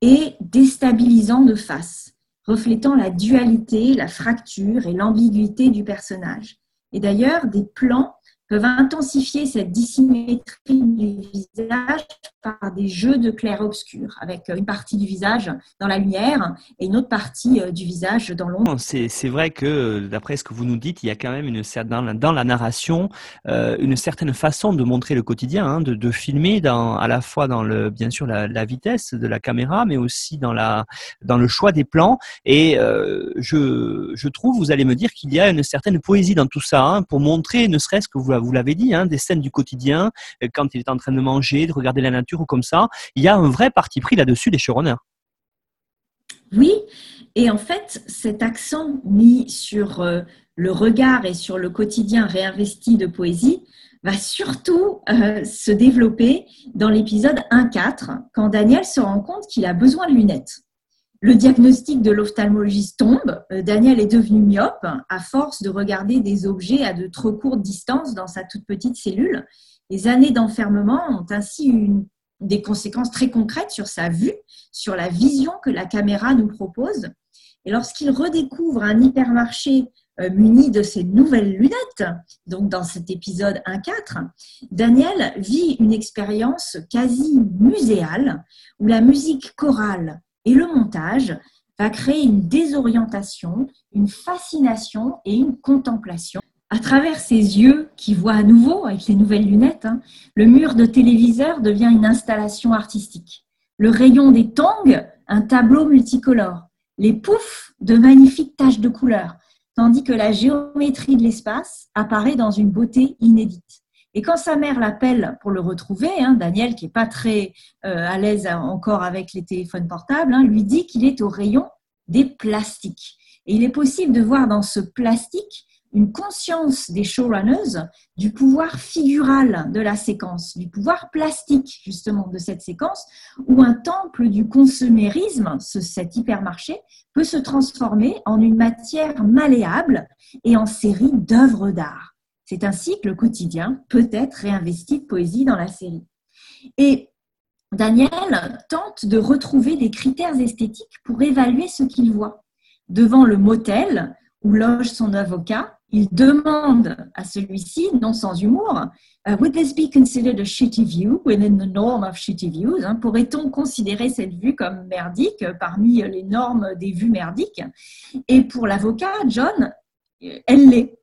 et déstabilisant de face, reflétant la dualité, la fracture et l'ambiguïté du personnage. Et d'ailleurs, des plans peuvent intensifier cette dissymétrie du visage par des jeux de clair-obscur, avec une partie du visage dans la lumière et une autre partie euh, du visage dans l'ombre. C'est vrai que, d'après ce que vous nous dites, il y a quand même une, dans, dans la narration euh, une certaine façon de montrer le quotidien, hein, de, de, filmer dans, à la fois dans le, bien sûr la, vitesse de la caméra, mais aussi dans, la, dans le choix des plans. Et euh, je, je trouve, vous allez me dire qu'il y a une certaine poésie dans tout ça, hein, pour montrer, ne serait-ce que vous vous l'avez dit, hein, des scènes du quotidien, euh, quand il est en train de manger, de regarder la nature ou comme ça. Il y a un vrai parti pris là-dessus des showrunners. Oui, et en fait, cet accent mis sur euh, le regard et sur le quotidien réinvesti de poésie va surtout euh, se développer dans l'épisode 1-4, quand Daniel se rend compte qu'il a besoin de lunettes. Le diagnostic de l'ophtalmologiste tombe. Euh, Daniel est devenu myope à force de regarder des objets à de trop courte distance dans sa toute petite cellule. Les années d'enfermement ont ainsi une, des conséquences très concrètes sur sa vue, sur la vision que la caméra nous propose. Et lorsqu'il redécouvre un hypermarché euh, muni de ses nouvelles lunettes, donc dans cet épisode 1-4, Daniel vit une expérience quasi muséale où la musique chorale et le montage va créer une désorientation, une fascination et une contemplation. À travers ses yeux qui voient à nouveau avec les nouvelles lunettes, hein, le mur de téléviseur devient une installation artistique. Le rayon des tongs, un tableau multicolore. Les poufs, de magnifiques taches de couleurs, tandis que la géométrie de l'espace apparaît dans une beauté inédite. Et quand sa mère l'appelle pour le retrouver, hein, Daniel, qui n'est pas très euh, à l'aise encore avec les téléphones portables, hein, lui dit qu'il est au rayon des plastiques. Et il est possible de voir dans ce plastique une conscience des showrunners du pouvoir figural de la séquence, du pouvoir plastique justement de cette séquence, où un temple du consumérisme, cet hypermarché, peut se transformer en une matière malléable et en série d'œuvres d'art. C'est ainsi que le quotidien peut être réinvesti de poésie dans la série. Et Daniel tente de retrouver des critères esthétiques pour évaluer ce qu'il voit. Devant le motel où loge son avocat, il demande à celui-ci, non sans humour, uh, Would this be considered a shitty view within the norm of shitty views hein? Pourrait-on considérer cette vue comme merdique parmi les normes des vues merdiques? Et pour l'avocat, John, elle l'est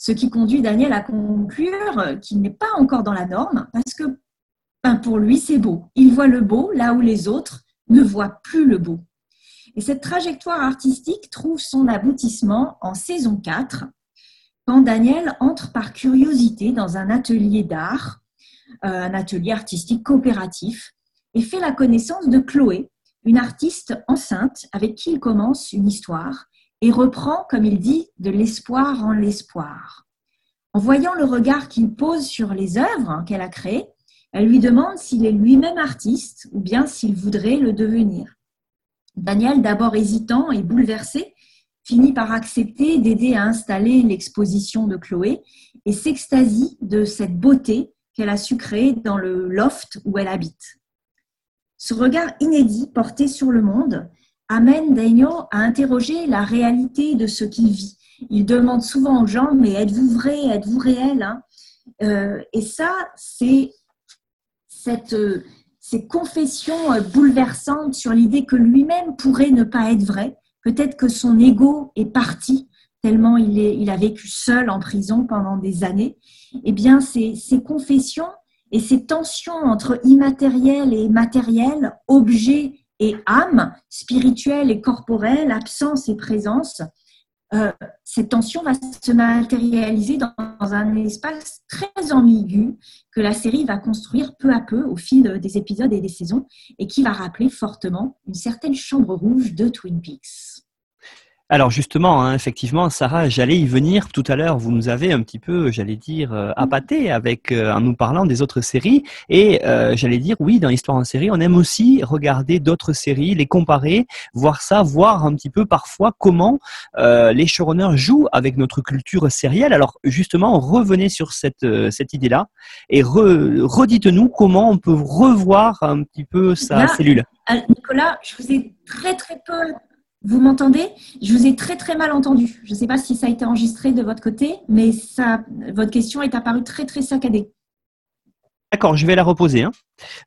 ce qui conduit Daniel à conclure qu'il n'est pas encore dans la norme parce que ben, pour lui, c'est beau. Il voit le beau là où les autres ne voient plus le beau. Et cette trajectoire artistique trouve son aboutissement en saison 4, quand Daniel entre par curiosité dans un atelier d'art, euh, un atelier artistique coopératif, et fait la connaissance de Chloé, une artiste enceinte avec qui il commence une histoire et reprend, comme il dit, de l'espoir en l'espoir. En voyant le regard qu'il pose sur les œuvres qu'elle a créées, elle lui demande s'il est lui-même artiste ou bien s'il voudrait le devenir. Daniel, d'abord hésitant et bouleversé, finit par accepter d'aider à installer l'exposition de Chloé et s'extasie de cette beauté qu'elle a su créer dans le loft où elle habite. Ce regard inédit porté sur le monde amène Daniel à interroger la réalité de ce qu'il vit. Il demande souvent aux gens, mais êtes-vous vrai, êtes-vous réel hein? Euh, Et ça, c'est cette, euh, ces confessions euh, bouleversantes sur l'idée que lui-même pourrait ne pas être vrai. Peut-être que son ego est parti tellement il, est, il a vécu seul en prison pendant des années. Eh bien, ces, ces confessions et ces tensions entre immatériel et matériel, objet et âme, spirituelle et corporelle, absence et présence, euh, cette tension va se matérialiser dans, un espace très ambigu que la série va construire peu à peu au fil des épisodes et des saisons et qui va rappeler fortement une certaine chambre rouge de Twin Peaks. Alors justement, hein, effectivement, Sarah, j'allais y venir tout à l'heure. Vous nous avez un petit peu, j'allais dire, euh, appâté avec euh, en nous parlant des autres séries. Et euh, j'allais dire, oui, dans Histoire en série, on aime aussi regarder d'autres séries, les comparer, voir ça, voir un petit peu parfois comment les showrunners jouent avec notre culture sérielle. Alors justement, revenez sur cette cette idée-là et redites-nous comment on peut revoir un petit peu sa cellule. Nicolas, je vous ai très très peu vous m'entendez? Je vous ai très très mal entendu. Je ne sais pas si ça a été enregistré de votre côté, mais ça, votre question est apparue très très saccadée. D'accord, je vais la reposer. Hein.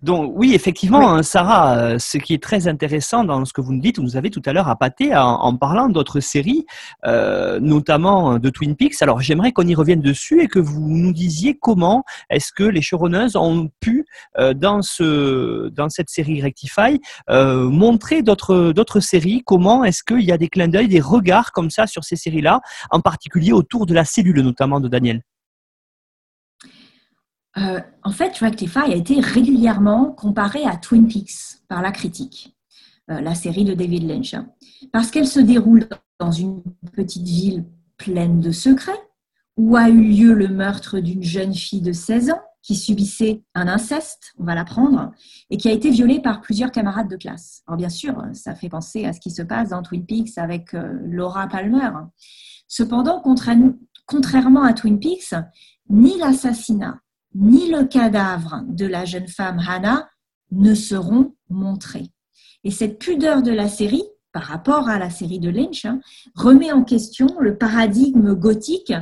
Donc oui, effectivement, hein, Sarah, euh, ce qui est très intéressant dans ce que vous nous dites, vous nous avez tout à l'heure appâté en, en parlant d'autres séries, euh, notamment de Twin Peaks. Alors j'aimerais qu'on y revienne dessus et que vous nous disiez comment est-ce que les showrunners ont pu euh, dans ce dans cette série Rectify montrer d'autres d'autres séries. Comment est-ce qu'il y a des clins d'œil, des regards comme ça sur ces séries-là, en particulier autour de la cellule notamment de Daniel? Euh, en fait, Rectify a été régulièrement comparé à Twin Peaks par la critique, euh, la série de David Lynch, hein. parce qu'elle se déroule dans une petite ville pleine de secrets, où a eu lieu le meurtre d'une jeune fille de 16 ans qui subissait un inceste, on va l'apprendre, et qui a été violée par plusieurs camarades de classe. Alors bien sûr, ça fait penser à ce qui se passe dans Twin Peaks avec euh, Laura Palmer. Cependant, contrairement à Twin Peaks, ni l'assassinat, ni le cadavre de la jeune femme Hannah ne seront montrés. Et cette pudeur de la série, par rapport à la série de Lynch, hein, remet en question le paradigme gothique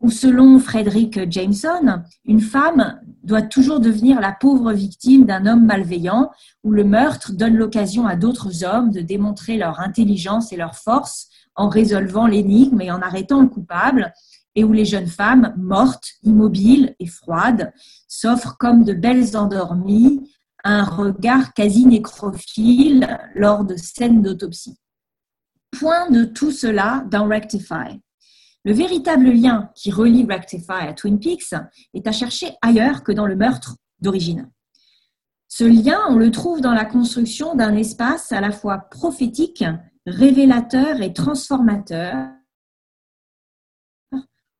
où, selon Frederick Jameson, une femme doit toujours devenir la pauvre victime d'un homme malveillant, où le meurtre donne l'occasion à d'autres hommes de démontrer leur intelligence et leur force en résolvant l'énigme et en arrêtant le coupable, et où les jeunes femmes, mortes, immobiles et froides, s'offrent comme de belles endormies, un regard quasi nécrophile lors de scènes d'autopsie. Point de tout cela dans Rectify. Le véritable lien qui relie Rectify à Twin Peaks est à chercher ailleurs que dans le meurtre d'origine. Ce lien, on le trouve dans la construction d'un espace à la fois prophétique, révélateur et transformateur,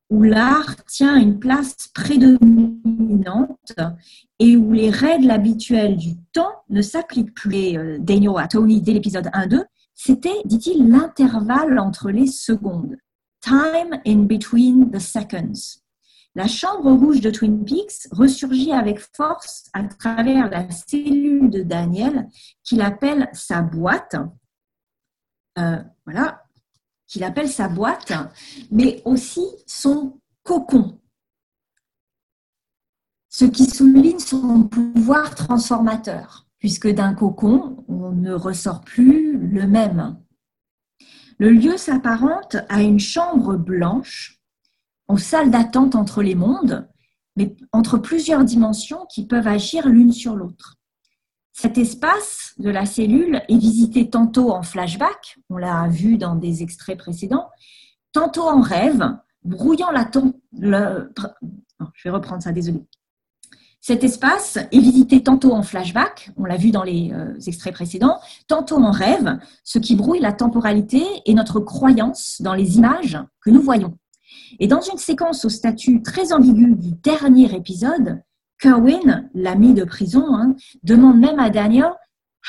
où l'art tient une place prédominante et où les règles habituelles du temps ne s'appliquent plus. Euh, Daniel à Tony dès l'épisode 1-2, c'était, dit-il, l'intervalle entre les secondes. Time in between the seconds. La chambre rouge de Twin Peaks ressurgit avec force à travers la cellule de Daniel qu'il appelle sa boîte. Euh, voilà, qu'il appelle sa boîte, mais aussi son cocon, ce qui souligne son pouvoir transformateur, puisque d'un cocon, on ne ressort plus le même. Le lieu s'apparente à une chambre blanche, en salle d'attente entre les mondes, mais entre plusieurs dimensions qui peuvent agir l'une sur l'autre. Cet espace de la cellule est visité tantôt en flashback, on l'a vu dans des extraits précédents, tantôt en rêve, brouillant la le, je vais reprendre ça, désolé. Cet espace est visité tantôt en flashback, on l'a vu dans les euh, extraits précédents, tantôt en rêve, ce qui brouille la temporalité et notre croyance dans les images que nous voyons. Et dans une séquence au statut très ambigu du dernier épisode, Kerwin, l'ami de prison, hein, demande même à Daniel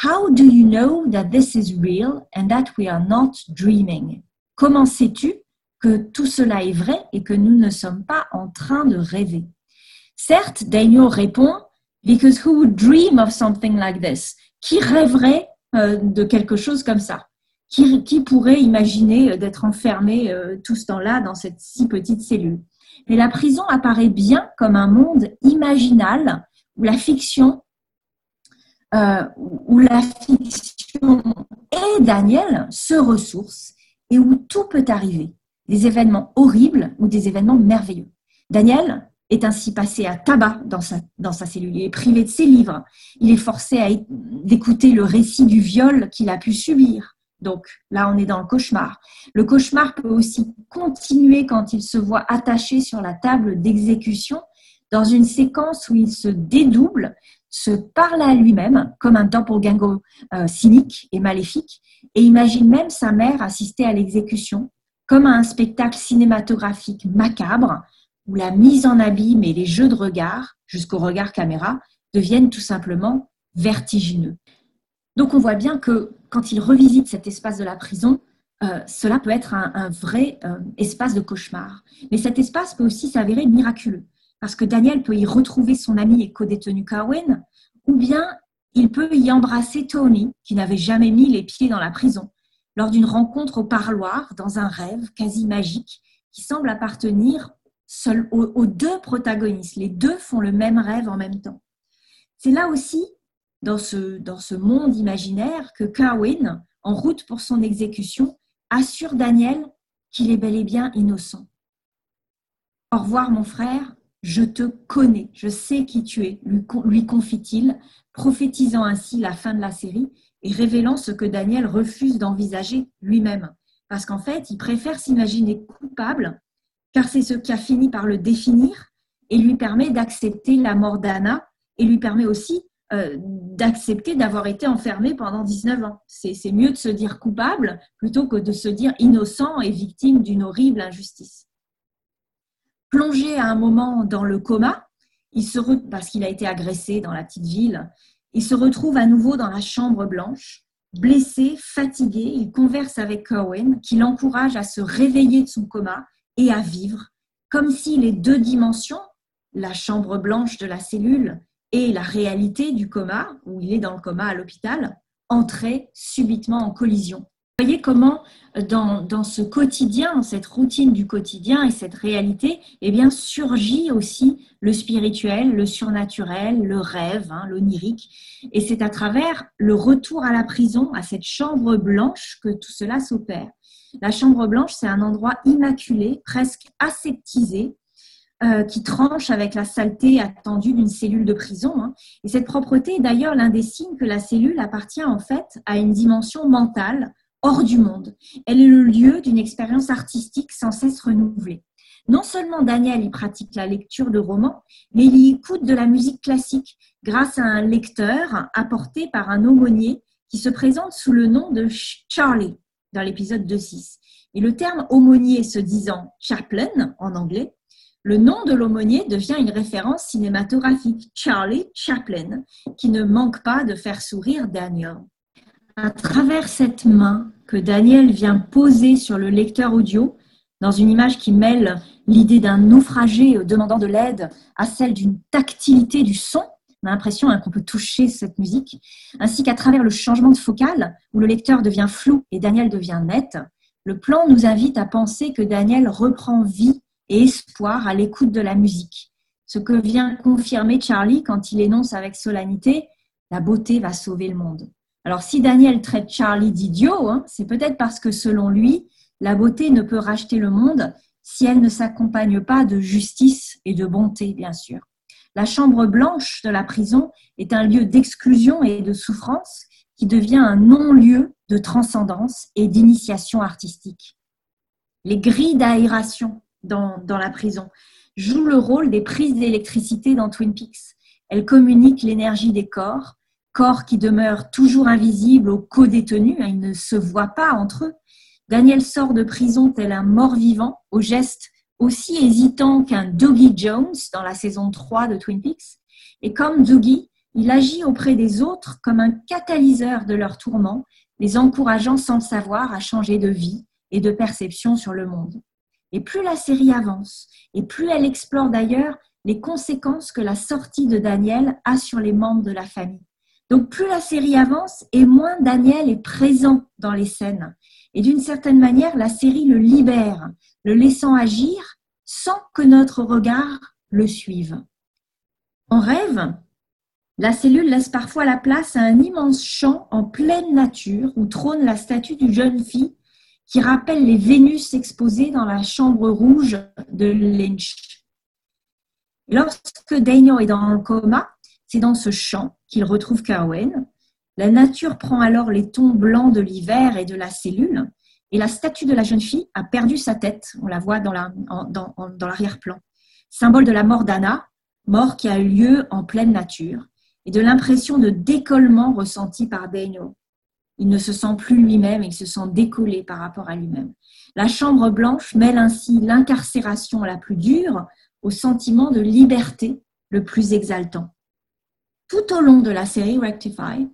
How do you know that this is real and that we are not dreaming? Comment sais-tu que tout cela est vrai et que nous ne sommes pas en train de rêver? Certes, Daniel répond Because who would dream of something like this? Qui rêverait euh, de quelque chose comme ça? Qui, pourrait imaginer d'être enfermé euh, tout ce temps-là dans cette si petite cellule? Mais la prison apparaît bien comme un monde imaginal où la fiction, euh, où la fiction et Daniel se ressourcent et où tout peut arriver, des événements horribles ou des événements merveilleux. Daniel est ainsi passé à tabac dans sa, dans sa cellule. Il est privé de ses livres. Il est forcé d'écouter le récit du viol qu'il a pu subir. Donc là, on est dans le cauchemar. Le cauchemar peut aussi continuer quand il se voit attaché sur la table d'exécution dans une séquence où il se dédouble, se parle à lui-même comme un doppelganger euh, cynique et maléfique, et imagine même sa mère assister à l'exécution, comme à un spectacle cinématographique macabre, où la mise en abîme et les jeux de regard, jusqu'au regard caméra, deviennent tout simplement vertigineux. Donc on voit bien que quand il revisite cet espace de la prison, euh, cela peut être un, vrai euh, espace de cauchemar. Mais cet espace peut aussi s'avérer miraculeux, parce que Daniel peut y retrouver son ami et co-détenu Carwin, ou bien il peut y embrasser Tony, qui n'avait jamais mis les pieds dans la prison, lors d'une rencontre au parloir, dans un rêve quasi magique, qui semble appartenir seul aux, deux protagonistes. Les deux font le même rêve en même temps. C'est là aussi, dans ce, monde imaginaire, que Carwin, en route pour son exécution, assure Daniel qu'il est bel et bien innocent. Au revoir mon frère, je te connais, je sais qui tu es, lui confie-t-il, prophétisant ainsi la fin de la série et révélant ce que Daniel refuse d'envisager lui-même. Parce qu'en fait, il préfère s'imaginer coupable, car c'est ce qui a fini par le définir et lui permet d'accepter la mort d'Anna et lui permet aussi euh, d'accepter d'avoir été enfermé pendant 19 ans. C'est mieux de se dire coupable plutôt que de se dire innocent et victime d'une horrible injustice. Plongé à un moment dans le coma, il se parce qu'il a été agressé dans la petite ville, il se retrouve à nouveau dans la chambre blanche. Blessé, fatigué, il converse avec Cohen qui l'encourage à se réveiller de son coma et à vivre, comme si les deux dimensions, la chambre blanche de la cellule et la réalité du coma, où il est dans le coma à l'hôpital, entrait subitement en collision. Vous voyez comment dans, dans, ce quotidien, cette routine du quotidien et cette réalité, eh bien, surgit aussi le spirituel, le surnaturel, le rêve, hein, l'onirique. Et c'est à travers le retour à la prison, à cette chambre blanche, que tout cela s'opère. La chambre blanche, c'est un endroit immaculé, presque aseptisé, euh, qui tranche avec la saleté attendue d'une cellule de prison. Hein. Et cette propreté est d'ailleurs l'un des signes que la cellule appartient en fait à une dimension mentale hors du monde. Elle est le lieu d'une expérience artistique sans cesse renouvelée. Non seulement Daniel y pratique la lecture de romans, mais il y écoute de la musique classique grâce à un lecteur apporté par un aumônier qui se présente sous le nom de Charlie dans l'épisode 2.6. Et le terme aumônier se disant chaplain en anglais le nom de l'aumônier devient une référence cinématographique, Charlie Chaplin, qui ne manque pas de faire sourire Daniel. À travers cette main que Daniel vient poser sur le lecteur audio, dans une image qui mêle l'idée d'un naufragé demandant de l'aide à celle d'une tactilité du son, on a l'impression hein, qu'on peut toucher cette musique, ainsi qu'à travers le changement de focale, où le lecteur devient flou et Daniel devient net, le plan nous invite à penser que Daniel reprend vie et espoir à l'écoute de la musique. Ce que vient confirmer Charlie quand il énonce avec solennité La beauté va sauver le monde. Alors si Daniel traite Charlie d'idiot, hein, c'est peut-être parce que selon lui, la beauté ne peut racheter le monde si elle ne s'accompagne pas de justice et de bonté, bien sûr. La chambre blanche de la prison est un lieu d'exclusion et de souffrance qui devient un non-lieu de transcendance et d'initiation artistique. Les grilles d'aération dans, la prison, joue le rôle des prises d'électricité dans Twin Peaks. Elles communiquent l'énergie des corps, corps qui demeurent toujours invisibles aux co-détenus, hein, ils ne se voient pas entre eux. Daniel sort de prison tel un mort-vivant, au geste aussi hésitant qu'un Dougie Jones dans la saison 3 de Twin Peaks. Et comme Dougie, il agit auprès des autres comme un catalyseur de leurs tourments, les encourageant sans le savoir à changer de vie et de perception sur le monde. Et plus la série avance, et plus elle explore d'ailleurs les conséquences que la sortie de Daniel a sur les membres de la famille. Donc plus la série avance, et moins Daniel est présent dans les scènes. Et d'une certaine manière, la série le libère, le laissant agir sans que notre regard le suive. En rêve, la cellule laisse parfois la place à un immense champ en pleine nature où trône la statue d'une jeune fille qui rappelle les Vénus exposées dans la chambre rouge de Lynch. Lorsque Daniel est dans le coma, c'est dans ce champ qu'il retrouve Carwen. La nature prend alors les tons blancs de l'hiver et de la cellule, et la statue de la jeune fille a perdu sa tête. On la voit dans l'arrière-plan. Symbole de la mort d'Anna, mort qui a eu lieu en pleine nature, et de l'impression de décollement ressenti par Daniel. Il ne se sent plus lui-même, il se sent décollé par rapport à lui-même. La chambre blanche mêle ainsi l'incarcération la plus dure au sentiment de liberté le plus exaltant. Tout au long de la série Rectify,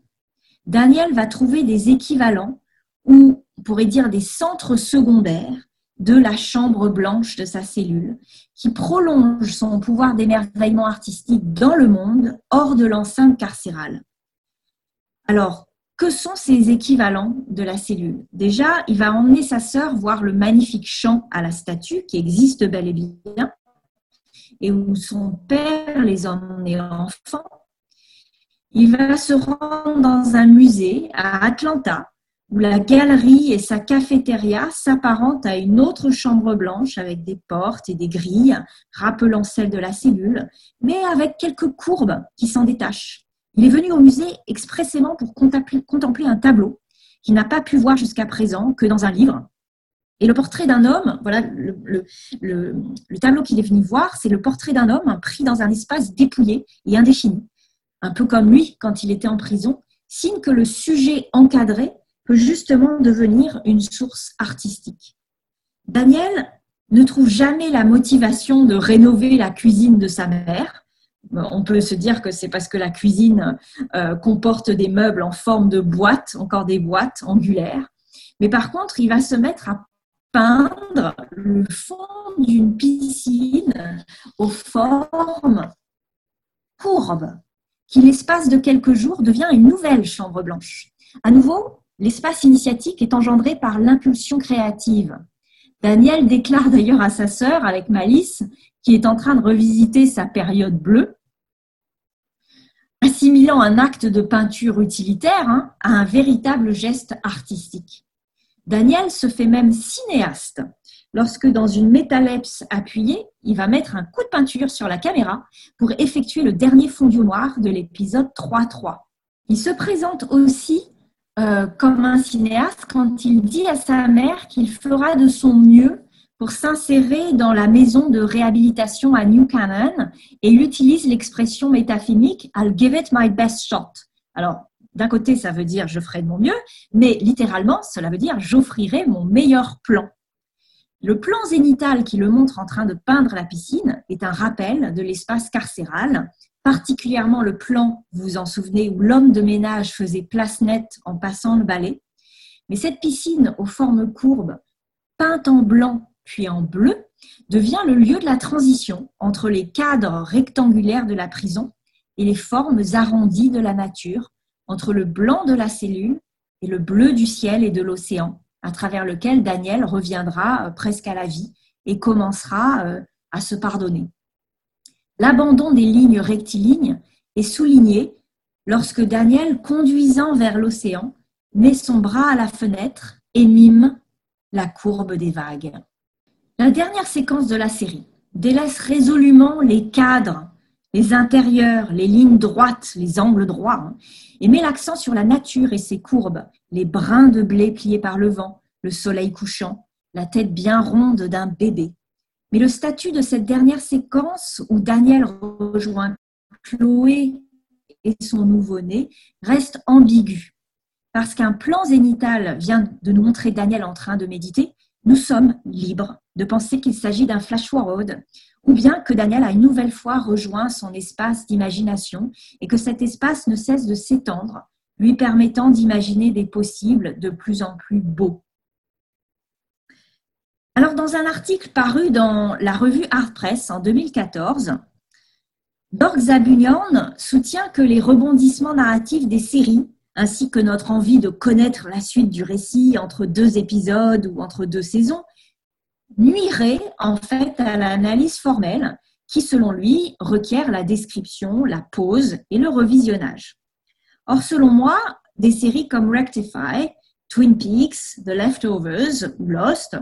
Daniel va trouver des équivalents ou on pourrait dire des centres secondaires de la chambre blanche de sa cellule, qui prolonge son pouvoir d'émerveillement artistique dans le monde, hors de l'enceinte carcérale. Alors, que sont ces équivalents de la cellule? Déjà, il va emmener sa sœur voir le magnifique champ à la statue qui existe bel et bien, et où son père les emmenait enfants. Il va se rendre dans un musée à Atlanta où la galerie et sa cafétéria s'apparentent à une autre chambre blanche avec des portes et des grilles rappelant celles de la cellule, mais avec quelques courbes qui s'en détachent. Il est venu au musée expressément pour contempler un tableau qu'il n'a pas pu voir jusqu'à présent que dans un livre. Et le portrait d'un homme, voilà le, le tableau qu'il est venu voir, c'est le portrait d'un homme pris dans un espace dépouillé et indéfini, un peu comme lui quand il était en prison, signe que le sujet encadré peut justement devenir une source artistique. Daniel ne trouve jamais la motivation de rénover la cuisine de sa mère. On peut se dire que c'est parce que la cuisine euh, comporte des meubles en forme de boîte, encore des boîtes angulaires. Mais par contre, il va se mettre à peindre le fond d'une piscine aux formes courbes, qui l'espace de quelques jours devient une nouvelle chambre blanche. À nouveau, L'espace initiatique est engendré par l'impulsion créative. Daniel déclare d'ailleurs à sa sœur, avec malice, qui est en train de revisiter sa période bleue, assimilant un acte de peinture utilitaire hein, à un véritable geste artistique. Daniel se fait même cinéaste lorsque dans une métalepse appuyée, il va mettre un coup de peinture sur la caméra pour effectuer le dernier fondu noir de l'épisode 3.3. Il se présente aussi euh, comme un cinéaste quand il dit à sa mère qu'il fera de son mieux pour s'insérer dans la maison de réhabilitation à New Canaan et il utilise l'expression métaphonique I'll give it my best shot. Alors, d'un côté, ça veut dire je ferai de mon mieux, mais littéralement, cela veut dire j'offrirai mon meilleur plan. Le plan zénital qui le montre en train de peindre la piscine est un rappel de l'espace carcéral particulièrement le plan, vous vous en souvenez, où l'homme de ménage faisait place nette en passant le balai. Mais cette piscine aux formes courbes, peinte en blanc puis en bleu, devient le lieu de la transition entre les cadres rectangulaires de la prison et les formes arrondies de la nature, entre le blanc de la cellule et le bleu du ciel et de l'océan, à travers lequel Daniel reviendra euh, presque à la vie et commencera euh, à se pardonner. L'abandon des lignes rectilignes est souligné lorsque Daniel, conduisant vers l'océan, met son bras à la fenêtre et mime la courbe des vagues. La dernière séquence de la série délaisse résolument les cadres, les intérieurs, les lignes droites, les angles droits, hein, et met l'accent sur la nature et ses courbes, les brins de blé pliés par le vent, le soleil couchant, la tête bien ronde d'un bébé. Mais le statut de cette dernière séquence où Daniel rejoint Chloé et son nouveau-né reste ambigu. Parce qu'un plan zénital vient de nous montrer Daniel en train de méditer, nous sommes libres de penser qu'il s'agit d'un flash forward ou bien que Daniel a une nouvelle fois rejoint son espace d'imagination et que cet espace ne cesse de s'étendre, lui permettant d'imaginer des possibles de plus en plus beaux. Alors, dans un article paru dans la revue Art Press en 2014, Dorg Zabunian soutient que les rebondissements narratifs des séries, ainsi que notre envie de connaître la suite du récit entre deux épisodes ou entre deux saisons, nuiraient en fait à l'analyse formelle qui, selon lui, requiert la description, la pause et le revisionnage. Or, selon moi, des séries comme Rectify, Twin Peaks, The Leftovers ou Lost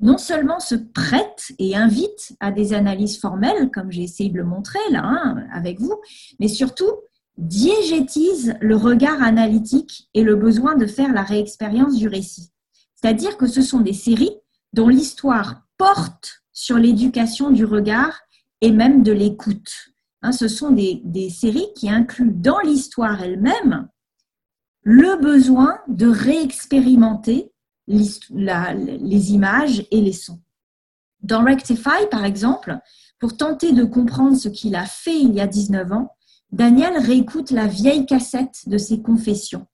non seulement se prête et invite à des analyses formelles, comme j'ai essayé de le montrer là hein, avec vous, mais surtout diégétise le regard analytique et le besoin de faire la réexpérience du récit. C'est-à-dire que ce sont des séries dont l'histoire porte sur l'éducation du regard et même de l'écoute. Hein, ce sont des, séries qui incluent dans l'histoire elle-même le besoin de réexpérimenter les images et les sons. Dans Rectify, par exemple, pour tenter de comprendre ce qu'il a fait il y a 19 ans, Daniel réécoute la vieille cassette de ses confessions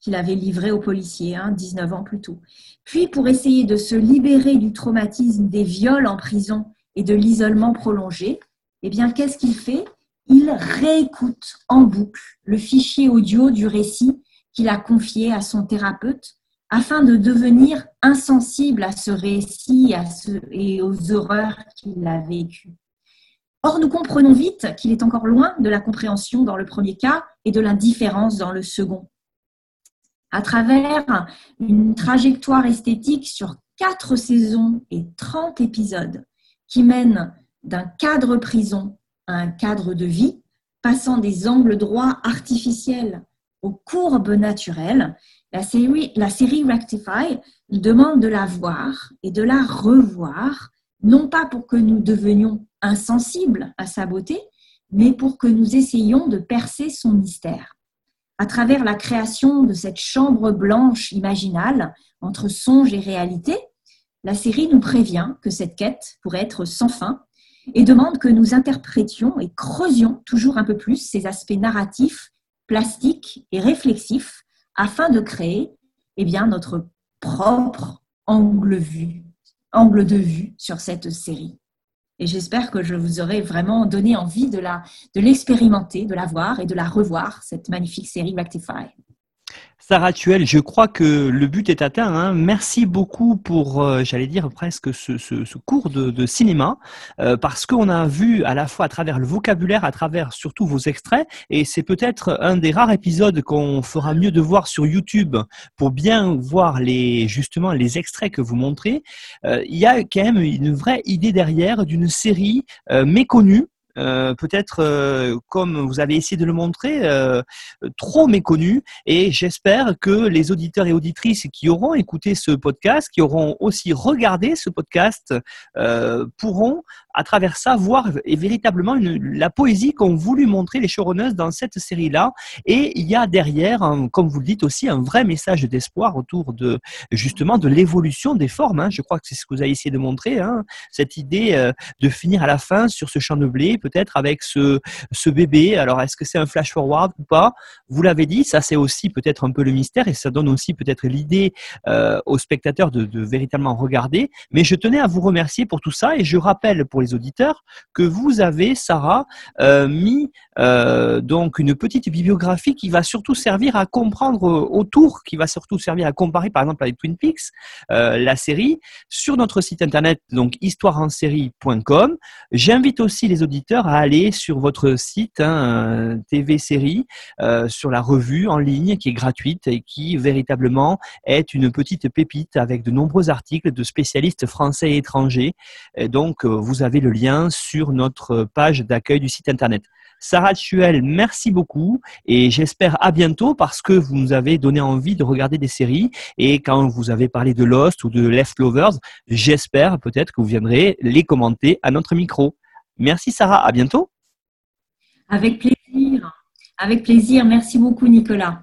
qu'il avait livrées aux policiers, 19 hein, ans plus tôt. Puis, pour essayer de se libérer du traumatisme des viols en prison et de l'isolement prolongé, eh bien, qu'est-ce qu'il fait? Il réécoute en boucle le fichier audio du récit qu'il a confié à son thérapeute afin de devenir insensible à ce récit et aux horreurs qu'il a vécues. Or, nous comprenons vite qu'il est encore loin de la compréhension dans le premier cas et de l'indifférence dans le second. À travers une trajectoire esthétique sur quatre saisons et 30 épisodes qui mènent d'un cadre prison à un cadre de vie, passant des angles droits artificiels aux courbes naturelles, la série, la série Rectify demande de la voir et de la revoir, non pas pour que nous devenions insensibles à sa beauté, mais pour que nous essayions de percer son mystère. À travers la création de cette chambre blanche imaginale entre songe et réalité, la série nous prévient que cette quête pourrait être sans fin et demande que nous interprétions et creusions toujours un peu plus ces aspects narratifs, plastiques et réflexifs afin de créer eh bien, notre propre angle de vue sur cette série. Et j'espère que je vous aurai vraiment donné envie de l'expérimenter, de la voir et de la revoir, cette magnifique série Rectify. Sarah Tuel, je crois que le but est atteint. Hein. Merci beaucoup pour, euh, j'allais dire presque ce, cours de, cinéma, euh, parce qu'on a vu à la fois à travers le vocabulaire, à travers surtout vos extraits, et c'est peut-être un des rares épisodes qu'on fera mieux de voir sur YouTube pour bien voir les justement les extraits que vous montrez. Euh, il y a quand même une vraie idée derrière d'une série méconnue euh, peut-être, euh, comme vous avez essayé de le montrer, euh, trop méconnu. Et j'espère que les auditeurs et auditrices qui auront écouté ce podcast, qui auront aussi regardé ce podcast, pourront à travers ça voir et véritablement la poésie qu'ont voulu montrer les showrunners dans cette série-là. Et il y a derrière, comme vous le dites aussi, un vrai message d'espoir autour de justement de l'évolution des formes. Hein. Je crois que c'est ce que vous avez essayé de montrer, hein. cette idée de finir à la fin sur ce champ de blé peut-être avec ce, bébé. Alors, est-ce que c'est un flash forward ou pas? Vous l'avez dit, ça c'est aussi peut-être un peu le mystère et ça donne aussi peut-être l'idée euh, aux spectateurs de, véritablement regarder. Mais je tenais à vous remercier pour tout ça et je rappelle pour les auditeurs que vous avez, Sarah, euh, mis euh, donc une petite bibliographie qui va surtout servir à comprendre autour, qui va surtout servir à comparer par exemple avec Twin Peaks, la série, sur notre site internet donc histoireensérie.com. J'invite aussi les auditeurs à aller sur votre site hein, TV Série, euh, sur la revue en ligne qui est gratuite et qui véritablement est une petite pépite avec de nombreux articles de spécialistes français et étrangers. Donc, euh, vous avez le lien sur notre page d'accueil du site internet. Sarah Tuel, merci beaucoup et j'espère à bientôt parce que vous nous avez donné envie de regarder des séries et quand vous avez parlé de Lost ou de Leftovers, j'espère peut-être que vous viendrez les commenter à notre micro. Merci Sarah, à bientôt. Avec plaisir. Avec plaisir. Merci beaucoup Nicolas.